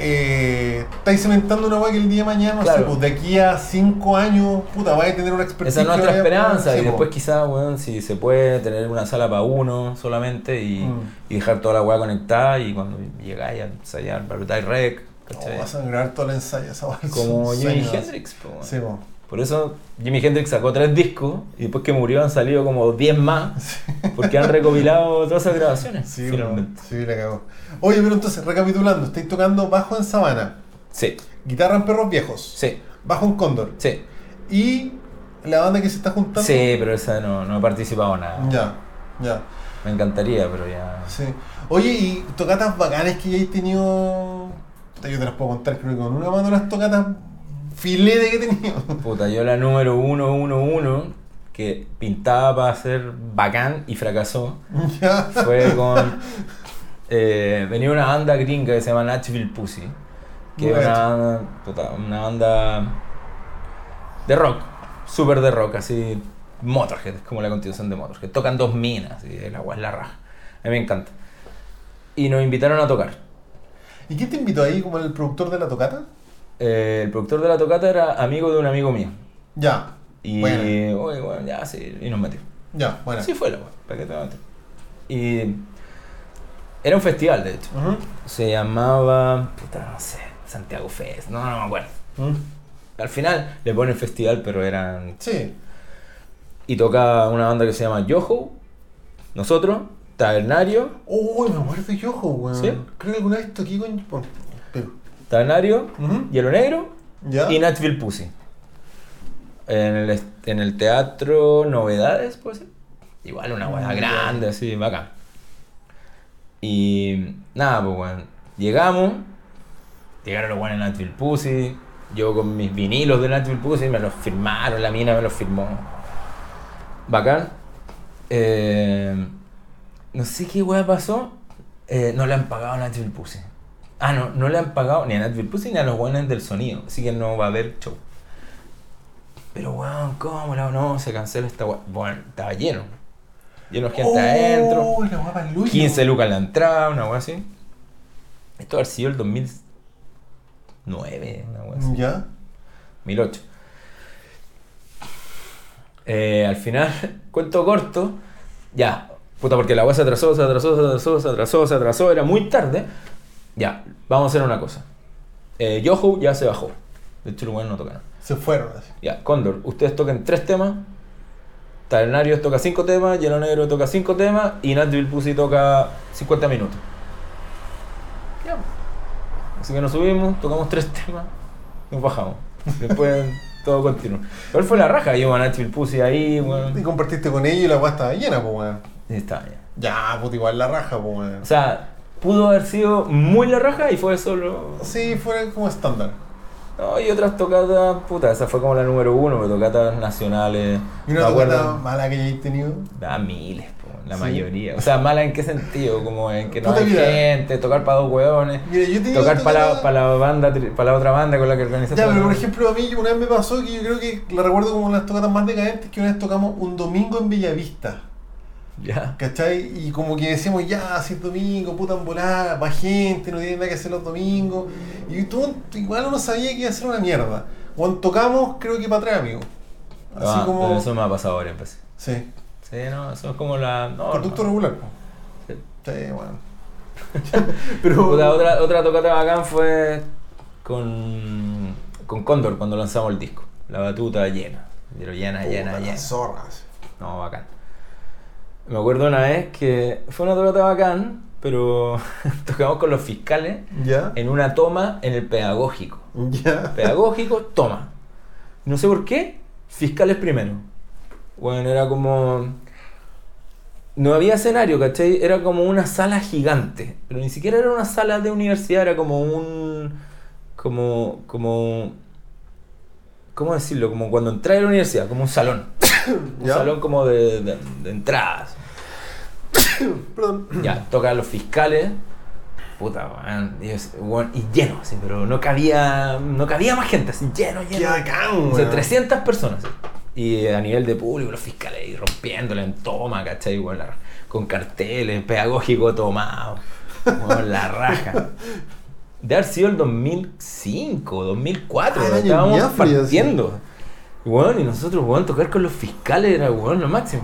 eh, estáis cementando una weá que el día de mañana, pues de aquí a cinco años, puta, vais a tener una experiencia. Esa es nuestra esperanza. Y después quizás, weón, si se puede tener una sala para uno solamente y, Mm. y dejar toda la weá conectada y cuando llegáis a ensayar, apretáis rec, ¿cachai? No, vas a grabar todo el ensayo, esa Como Jimi. Hendrix, po, weón. Sí, po. Por eso Jimi Hendrix sacó tres discos y después que murió han salido como 10 más porque han recopilado todas esas grabaciones. Sí, finalmente. sí, la cagó. Oye, pero entonces, recapitulando, estáis tocando bajo en Sabana, Sí, guitarra en Perros Viejos, sí, bajo en Cóndor, sí. y la banda que se está juntando. Sí, pero esa no, no he participado en nada. Ya, ya, Me encantaría, pero ya. sí. Oye, y tocatas bacanes que ya he tenido. Yo te las puedo contar, creo que con una mano las tocatas filete que he tenido. Puta, yo la número 111 que pintaba para ser bacán y fracasó [LAUGHS] ya. fue con. eh, venía una banda gringa que se llama Nashville Pussy. Que es una, banda- puta, una banda de rock, súper de rock, así. Motorhead, es como la continuación de Motorhead. Tocan dos minas y el agua es la raja. A mí me encanta. Y nos invitaron a tocar. ¿Y quién te invitó ahí como el productor de la tocata? Eh, el productor de la tocata era amigo de un amigo mío. Ya. Y, Bueno. oye, bueno, ya, sí, y nos metió. Ya, bueno. Así fue la weá, ¿para qué te meter? Y era un festival, de hecho. Se llamaba, puta, no sé, Santiago Fest, no, no me acuerdo. Al final le ponen festival, pero eran... Sí. Y toca una banda que se llama Yoho, nosotros, Tabernario, Uy, me acuerdo yo, weón. ¿Sí? Creo que alguna vez toqué con. con- Pero. Tabernario. Hielo Negro Ya. y Nashville Pussy. En el, en el teatro Novedades, puede ser. Igual una hueá Mm, grande, así, bacán. Y nada, pues bueno, llegamos, llegaron los buenos de Nashville Pussy, yo con mis vinilos de Nashville Pussy, me los firmaron, la mina me los firmó. Bacán. Eh, no sé qué hueá pasó, eh, no le han pagado a Nashville Pussy. Ah, no, no le han pagado ni a Nashville Pussy ni a los buenos del sonido, así que no va a haber show. Pero weón, ¿cómo la no? Se cancela esta weá. Bueno, estaba lleno. Lleno de gente adentro. Oh, la guapa Luis. 15 lucas en la entrada, una weá así. Esto ha sido el 2009, una weá así. Ya. 2008. Eh, al final, [LAUGHS] cuento corto, ya, puta, porque la weá se atrasó, se atrasó, se atrasó, se atrasó, se atrasó, era muy tarde. Ya, vamos a hacer una cosa. Eh, Yoho ya se bajó. De hecho, los weones no tocaron. Se fueron así. Ya, Cóndor, ustedes tocan tres temas. Tabernario toca cinco temas, Hielo Negro toca cinco temas y Nashville Pussy toca 50 minutos. Ya. Así que nos subimos, tocamos tres temas, nos bajamos. Después [LAUGHS] todo continuo. Pero fue la raja, yo a Nashville Pussy ahí, Y weón. compartiste con ellos y la guapa estaba llena, pues, weón. Ya. Ya, puta, igual la raja, pues, weón. O sea, pudo haber sido muy la raja y fue solo. Sí, fue como estándar. No, y otras tocatas, puta, esa fue como la número uno, pero tocatas nacionales. ¿Y una tocata mala que hayáis tenido? Da miles, po, la Sí. mayoría. O sea, mala en qué sentido, como en que no hay gente, tocar para dos hueones, tocar una para la, pa' la banda, tri- pa' la otra banda con la que organizaste. Ya, pero por ejemplo, a mí una vez me pasó que yo creo que la recuerdo como las tocatas más decadentes que una vez tocamos un domingo en Bellavista. Ya. ¿Cachai? Y como que decíamos, ya, si es domingo, puta en volada, va gente, no tiene nada que hacer los domingos. Y tú, igual uno sabía que iba a ser una mierda. Cuando tocamos, creo que para tres amigos. Así Ah, como. pero Eso me ha pasado varias veces. Sí. Sí, no, eso es como la. No, no. regular. po. Sí. Sí, bueno. [LAUGHS] Puta, otra, otra tocata bacán fue con, con Cóndor cuando lanzamos el disco. La batuta llena. Pero llena, llena, Puta, llena. zorras. No, bacán. Me acuerdo una vez que fue una tocata bacán, pero [LAUGHS] tocamos con los fiscales ¿Ya? en una toma en el pedagógico. ¿Ya? Pedagógico, toma. No sé por qué, fiscales primero. Bueno, era como... No había escenario, ¿cachai? Era como una sala gigante. Pero ni siquiera era una sala de universidad, era como un... Como... como ¿Cómo decirlo? Como cuando entré a la universidad, como un salón. [COUGHS] un salón como de, de- de entradas. [COUGHS] Perdón. [COUGHS] Ya, tocan los fiscales. Puta, weón. Y, lleno, así, pero no cabía, no cabía más gente, así, lleno, lleno. Qué bacán, O sea, weón. 300 personas. sí. Y a nivel de público, los fiscales ahí rompiéndole en toma, ¿cachai? La- con carteles, pedagógico tomado. Weón, la raja. De haber sido el 2005, 2004, Ah, estábamos partiendo. Y weón, y nosotros, weón, tocar con los fiscales era, weón, lo máximo.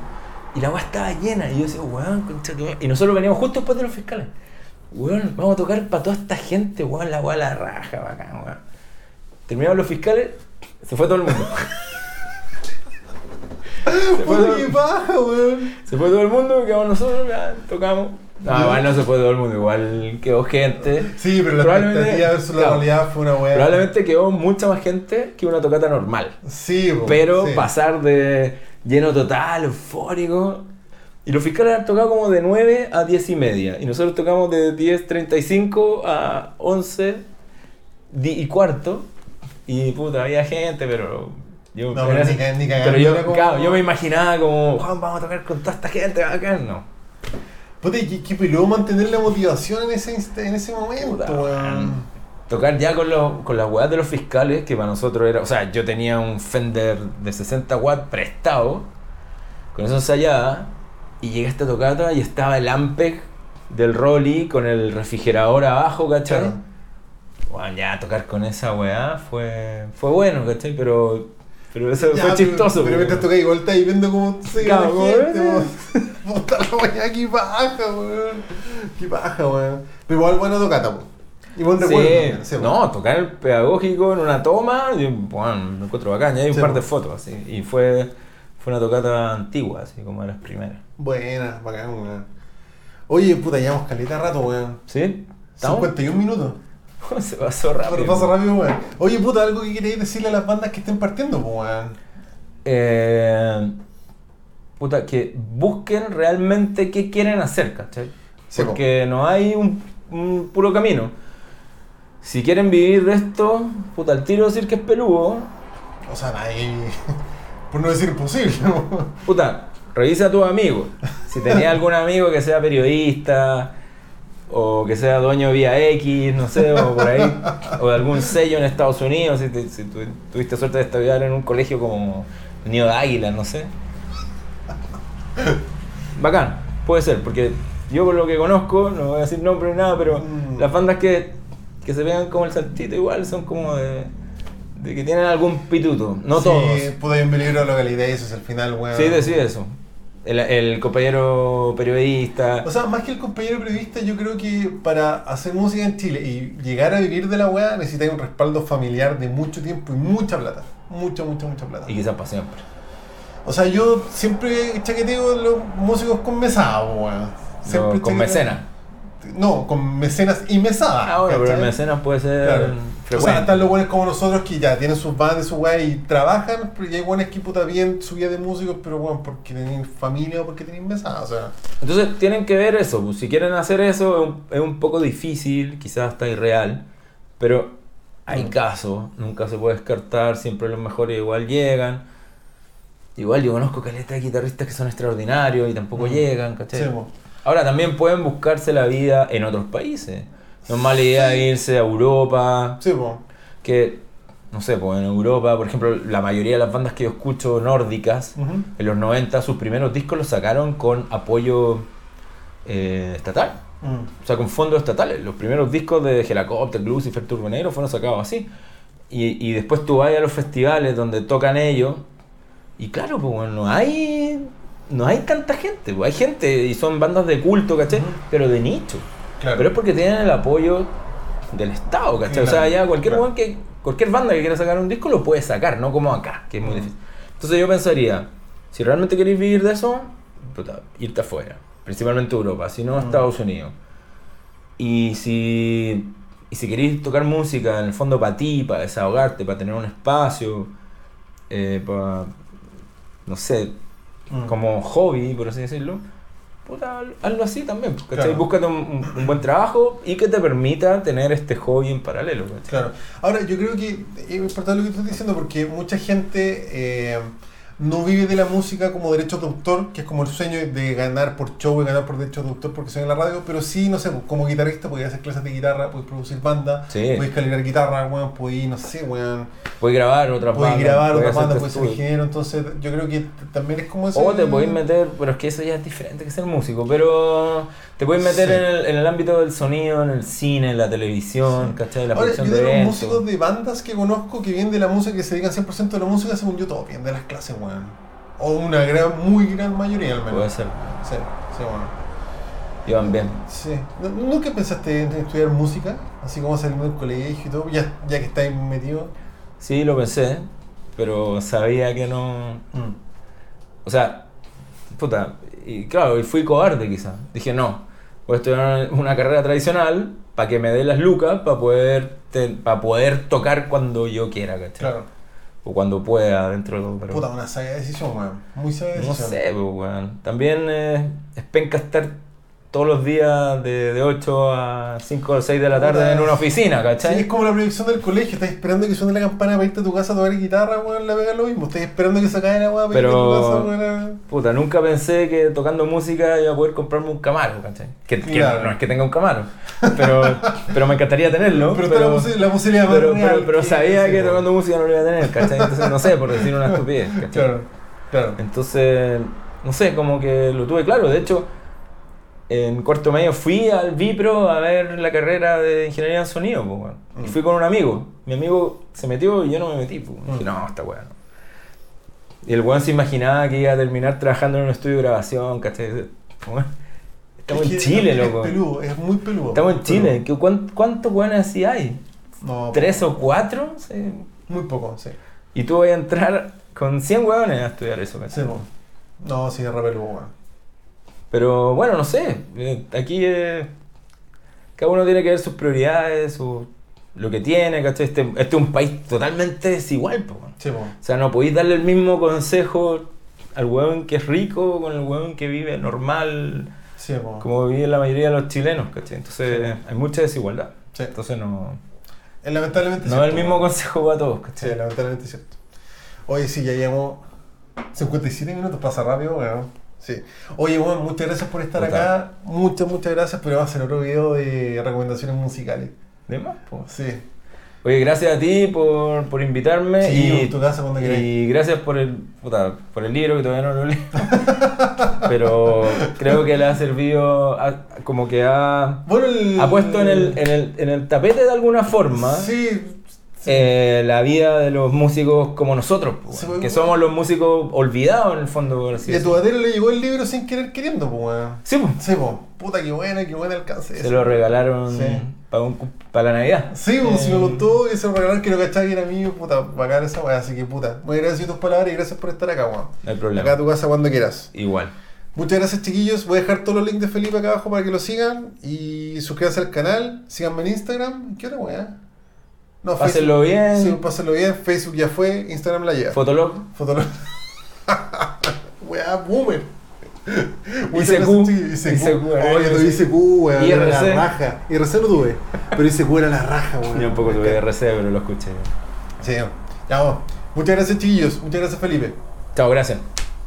Y la weá estaba llena. Y yo decía, weón, concha tu. Y nosotros veníamos justo después de los fiscales. Weón, vamos a tocar para toda esta gente, weón, la weá la raja, bacán, weón. Terminaron los fiscales, se fue todo el mundo. [LAUGHS] se, fue todo, baja, weón. se fue todo el mundo, quedamos nosotros, ya, tocamos. No, igual no se fue todo el mundo, igual quedó gente. Sí, pero la expectativa versus la claro. realidad fue una weá. Probablemente quedó mucha más gente que una tocata normal. Sí, po, Pero sí. pasar de lleno total, eufórico. Y los fiscales han tocado como de 9 a 10 y media. Y nosotros tocamos de 10.35 a 11 di- y cuarto. Y puta, había gente, pero. Yo, No, pero ni ni pero yo, como- claro, yo me imaginaba como, Juan, vamos a tocar con toda esta gente bacán. No. Puta, y peludo mantener la motivación en ese, inst- en ese momento, Puta, weón. Tocar ya con, los, con las weas de los fiscales, que para nosotros era. O sea, yo tenía un Fender de 60 watts prestado, con eso ensayada, y llegué a esta tocata y estaba el Ampeg del Rolly con el refrigerador abajo, ¿cachai? Claro. Bueno, ya tocar con esa weá fue, fue bueno, ¿cachai? Pero, pero eso Ya, fue chistoso. Pero mientras tocáis, igual estáis viendo cómo se la gente, weón. [LAUGHS] Qué paja, weón. Qué paja, weón. Pero igual buena tocata, po. Y buen Sí, recuerdo sí, no, tocar el pedagógico en una toma, y, bueno, me encuentro bacán, y hay un Sí, par de fotos, así, y fue, fue una tocata antigua, así como de las primeras. Buena, bacán, weón. Oye, puta, llevamos caleta rato, weón. ¿Sí? ¿Estamos? 51 minutos. [LAUGHS] Se pasó rápido. Pero pasa rápido, weón. Oye, puta, algo que queréis decirle a las bandas que estén partiendo, weón. Eh, puta, que busquen realmente qué quieren hacer, ¿cachai? Sí, po. Porque no hay un, un puro camino. Si quieren vivir de esto, puta, al tiro decir que es peludo, O sea, nadie. [LAUGHS] Por no decir imposible, weón. puta, revisa a tus amigos. Si tenías [LAUGHS] algún amigo que sea periodista o que sea dueño de Vía X, no sé, o por ahí, [LAUGHS] o de algún sello en Estados Unidos, si, te- si tu- tuviste suerte de estudiar en un colegio como Nido de Águila, no sé. Bacán, puede ser, porque yo por lo que conozco, no voy a decir nombre ni nada, pero Mm. las bandas que, que se vean como el saltito igual son como de, de que tienen algún pituto, no sí, todos. puta, hay un peligro de localidad y eso es el final, weón. Sí, decide eso. El, el compañero periodista. O sea, más que el compañero periodista, yo creo que para hacer música en Chile y llegar a vivir de la weá, necesitáis un respaldo familiar de mucho tiempo y mucha plata. Mucha, mucha, mucha plata. y quizás para siempre. O sea, yo siempre chaqueteo los músicos con mesada, weón. Siempre No, con mecenas. No, con mecenas y mesada. Ah, bueno, pero el mecenas puede ser Claro. O frecuente. sea, están los buenos como nosotros que ya tienen sus bandas, su weá y trabajan, pero ya hay buenos que puta bien su vida de músicos, pero bueno, porque tienen familia o porque tienen mesada, o sea. Entonces tienen que ver eso. pues, Si quieren hacer eso, es un, es un poco difícil, quizás hasta irreal. Pero hay Mm. casos, nunca se puede descartar. Siempre los mejores igual llegan. Igual yo conozco caleta de guitarristas que son extraordinarios y tampoco Mm. llegan, ¿cachai? Sí, po. Ahora también pueden buscarse la vida en otros países. No es mala idea irse a Europa, Sí, po. que, no sé, pues en Europa, por ejemplo, la mayoría de las bandas que yo escucho nórdicas, en los 90 sus primeros discos los sacaron con apoyo eh, estatal, Mm. o sea, con fondos estatales. Los primeros discos de Helicopter, Lucifer, Turbonero fueron sacados así. Y, y después tú vas a los festivales donde tocan ellos, y claro, pues bueno, no hay, no hay tanta gente, pues, hay gente y son bandas de culto, ¿cachai? Pero de nicho. Claro. Pero es porque tienen el apoyo del Estado, ¿cachai? O sea, ya cualquier, claro. que, cualquier banda que quiera sacar un disco lo puede sacar, no como acá, que es muy difícil. Entonces yo pensaría, si realmente queréis vivir de eso, puta, irte afuera, principalmente Europa, si no. Estados Unidos. Y si, y si queréis tocar música en el fondo para ti, para desahogarte, para tener un espacio, eh, pa- no sé, Mm. como hobby, por así decirlo, puta, hazlo así también. pues, ¿cachai? Claro. Búscate un, buen trabajo y que te permita tener este hobby en paralelo. ¿cachai? Claro. Ahora, yo creo que es importante lo que estás diciendo porque mucha gente eh, no vive de la música como derecho de autor, que es como el sueño de ganar por show y ganar por derecho de autor porque suena en la radio, pero sí, no sé, pues, como guitarrista podías hacer clases de guitarra, podías producir banda, Sí. podías calibrar guitarra, weón, podías, no sé, weón, Puedes grabar otra podías banda. grabar otra banda, podías ser ingeniero, entonces yo creo que también es como eso. O te podéis meter, pero es que eso ya es diferente que ser músico, pero te podéis meter Sí. en, el, en el ámbito del sonido, en el cine, en la televisión, ¿cachai? La Ahora, yo de de los eventos. músicos de bandas que conozco que vienen de la música, que se dedican 100% de la música, según yo, todos vienen de las clases, weón. O una gran, muy gran mayoría al menos. Puede ser. Sí, sí, bueno. Iban bien. Sí. ¿Nu- ¿Nunca pensaste en estudiar música? Así como salir del colegio y todo, ya, ya que estáis metido. Sí, lo pensé, pero sabía que no... O sea, puta, y claro, y fui cobarde quizás. Dije, no, voy a estudiar una carrera tradicional para que me dé las lucas para poder, para poder tocar cuando yo quiera, ¿cachai? Claro. O cuando pueda dentro de todo. Pero... Puta, una sabia decisión, weón. Muy sabia No decisión. sé, pues, weón. También eh, es penca estar todos los días de, de 8 a 5 o 6 de la tarde en una oficina, Sí, ¿cachai? es como la proyección del colegio, estás esperando que suene la campana para irte a tu casa a tocar guitarra, weón, la pega lo mismo. Estás esperando que se caiga la weá para irte a Pero- tu casa, weón. Puta, nunca pensé que tocando música iba a poder comprarme un Camaro, ¿cachai? Que, que no es que tenga un Camaro, pero, pero me encantaría tenerlo. Pero, Pero, está la, posi- la posibilidad más pero, real pero- pero que- sabía sí, que weón. tocando música no lo iba a tener, ¿cachai? Entonces, no sé, por decir una estupidez, ¿cachai? Claro, claro. Entonces, no sé, como que lo tuve claro. De hecho, en cuarto medio fui al Vipro a ver la carrera de ingeniería en sonido, pues. Y Mm. fui con un amigo. Mi amigo se metió y yo no me metí, pues. Dije, Mm. no, esta weá no. Y el weón se imaginaba que iba a terminar trabajando en un estudio de grabación, ¿cachai? Weón, Estamos Es en Chile, es loco. peludo, es muy peludo. Estamos en Chile. peludo. ¿Qué- cuán- ¿Cuántos weones así hay? No, ¿Tres o cuatro? Sí. Muy poco, sí. Y tú vas a entrar con 100 weones a estudiar eso, Sí, ¿cachai? po. No, sí, es re peludo, weón. Pero bueno, no sé. eh, Aquí eh, cada uno tiene que ver sus prioridades, su, lo que tiene, ¿cachai? Este, este es un país totalmente desigual, po. Sí. O sea, no podéis darle el mismo consejo al huevón que es rico con el huevón que vive normal, Sí, como vive la mayoría de los chilenos, ¿cachai? Entonces hay mucha desigualdad. Sí. Entonces no, Es lamentablemente no es el mismo consejo para todos, Sí, ¿cachai? lamentablemente es cierto. Oye, sí, ya llevamos 57 minutos, pasa rápido, weón. Sí. Oye, weón, muchas gracias por estar Total. acá. Muchas, muchas gracias, pero va a ser otro video de recomendaciones musicales. De más, po. Sí. Oye, gracias a ti por, por invitarme Sí, y, en tu casa cuando queráis. y gracias por el, puta, por el libro que todavía no lo leí. [LAUGHS] Pero creo que le ha servido, a- como que ha, Bueno, el... ha puesto en el, en, el, en el tapete de alguna forma Sí. Sí. eh, la vida de los músicos como nosotros, Sí, weón, pues, que somos los músicos olvidados en el fondo. por así y a tu batero le llegó el libro sin querer queriendo, pues. Sí, po. Sí, po. Puta, qué buena, qué buena alcance. se lo regalaron para la Navidad. Sí, pues, si me Eh, contó que se lo regalaron que lo cachaba que era mío, puta, bacán esa weá, así que puta. Muy agradecido tus palabras y gracias por estar acá, weón. No hay Acá a problema. tu casa cuando quieras. Igual. Muchas gracias chiquillos, voy a dejar todos los links de Felipe acá abajo para que lo sigan y suscríbanse al canal, síganme en Instagram, ¿qué otra weá? No, Pásenlo bien. Sí, pásenlo bien, Facebook ya fue, Instagram la lleva. Fotolog. Fotolog. [LAUGHS] weá, boomer. ICQ. ICQ. Oye, tuve ICQ, weón, IRC. la raja. IRC no tuve, pero ICQ era la raja, weón. Yo un poco tuve RC, pero lo escuché. Sí, ya. Muchas gracias chiquillos, muchas gracias Felipe. Chao, gracias.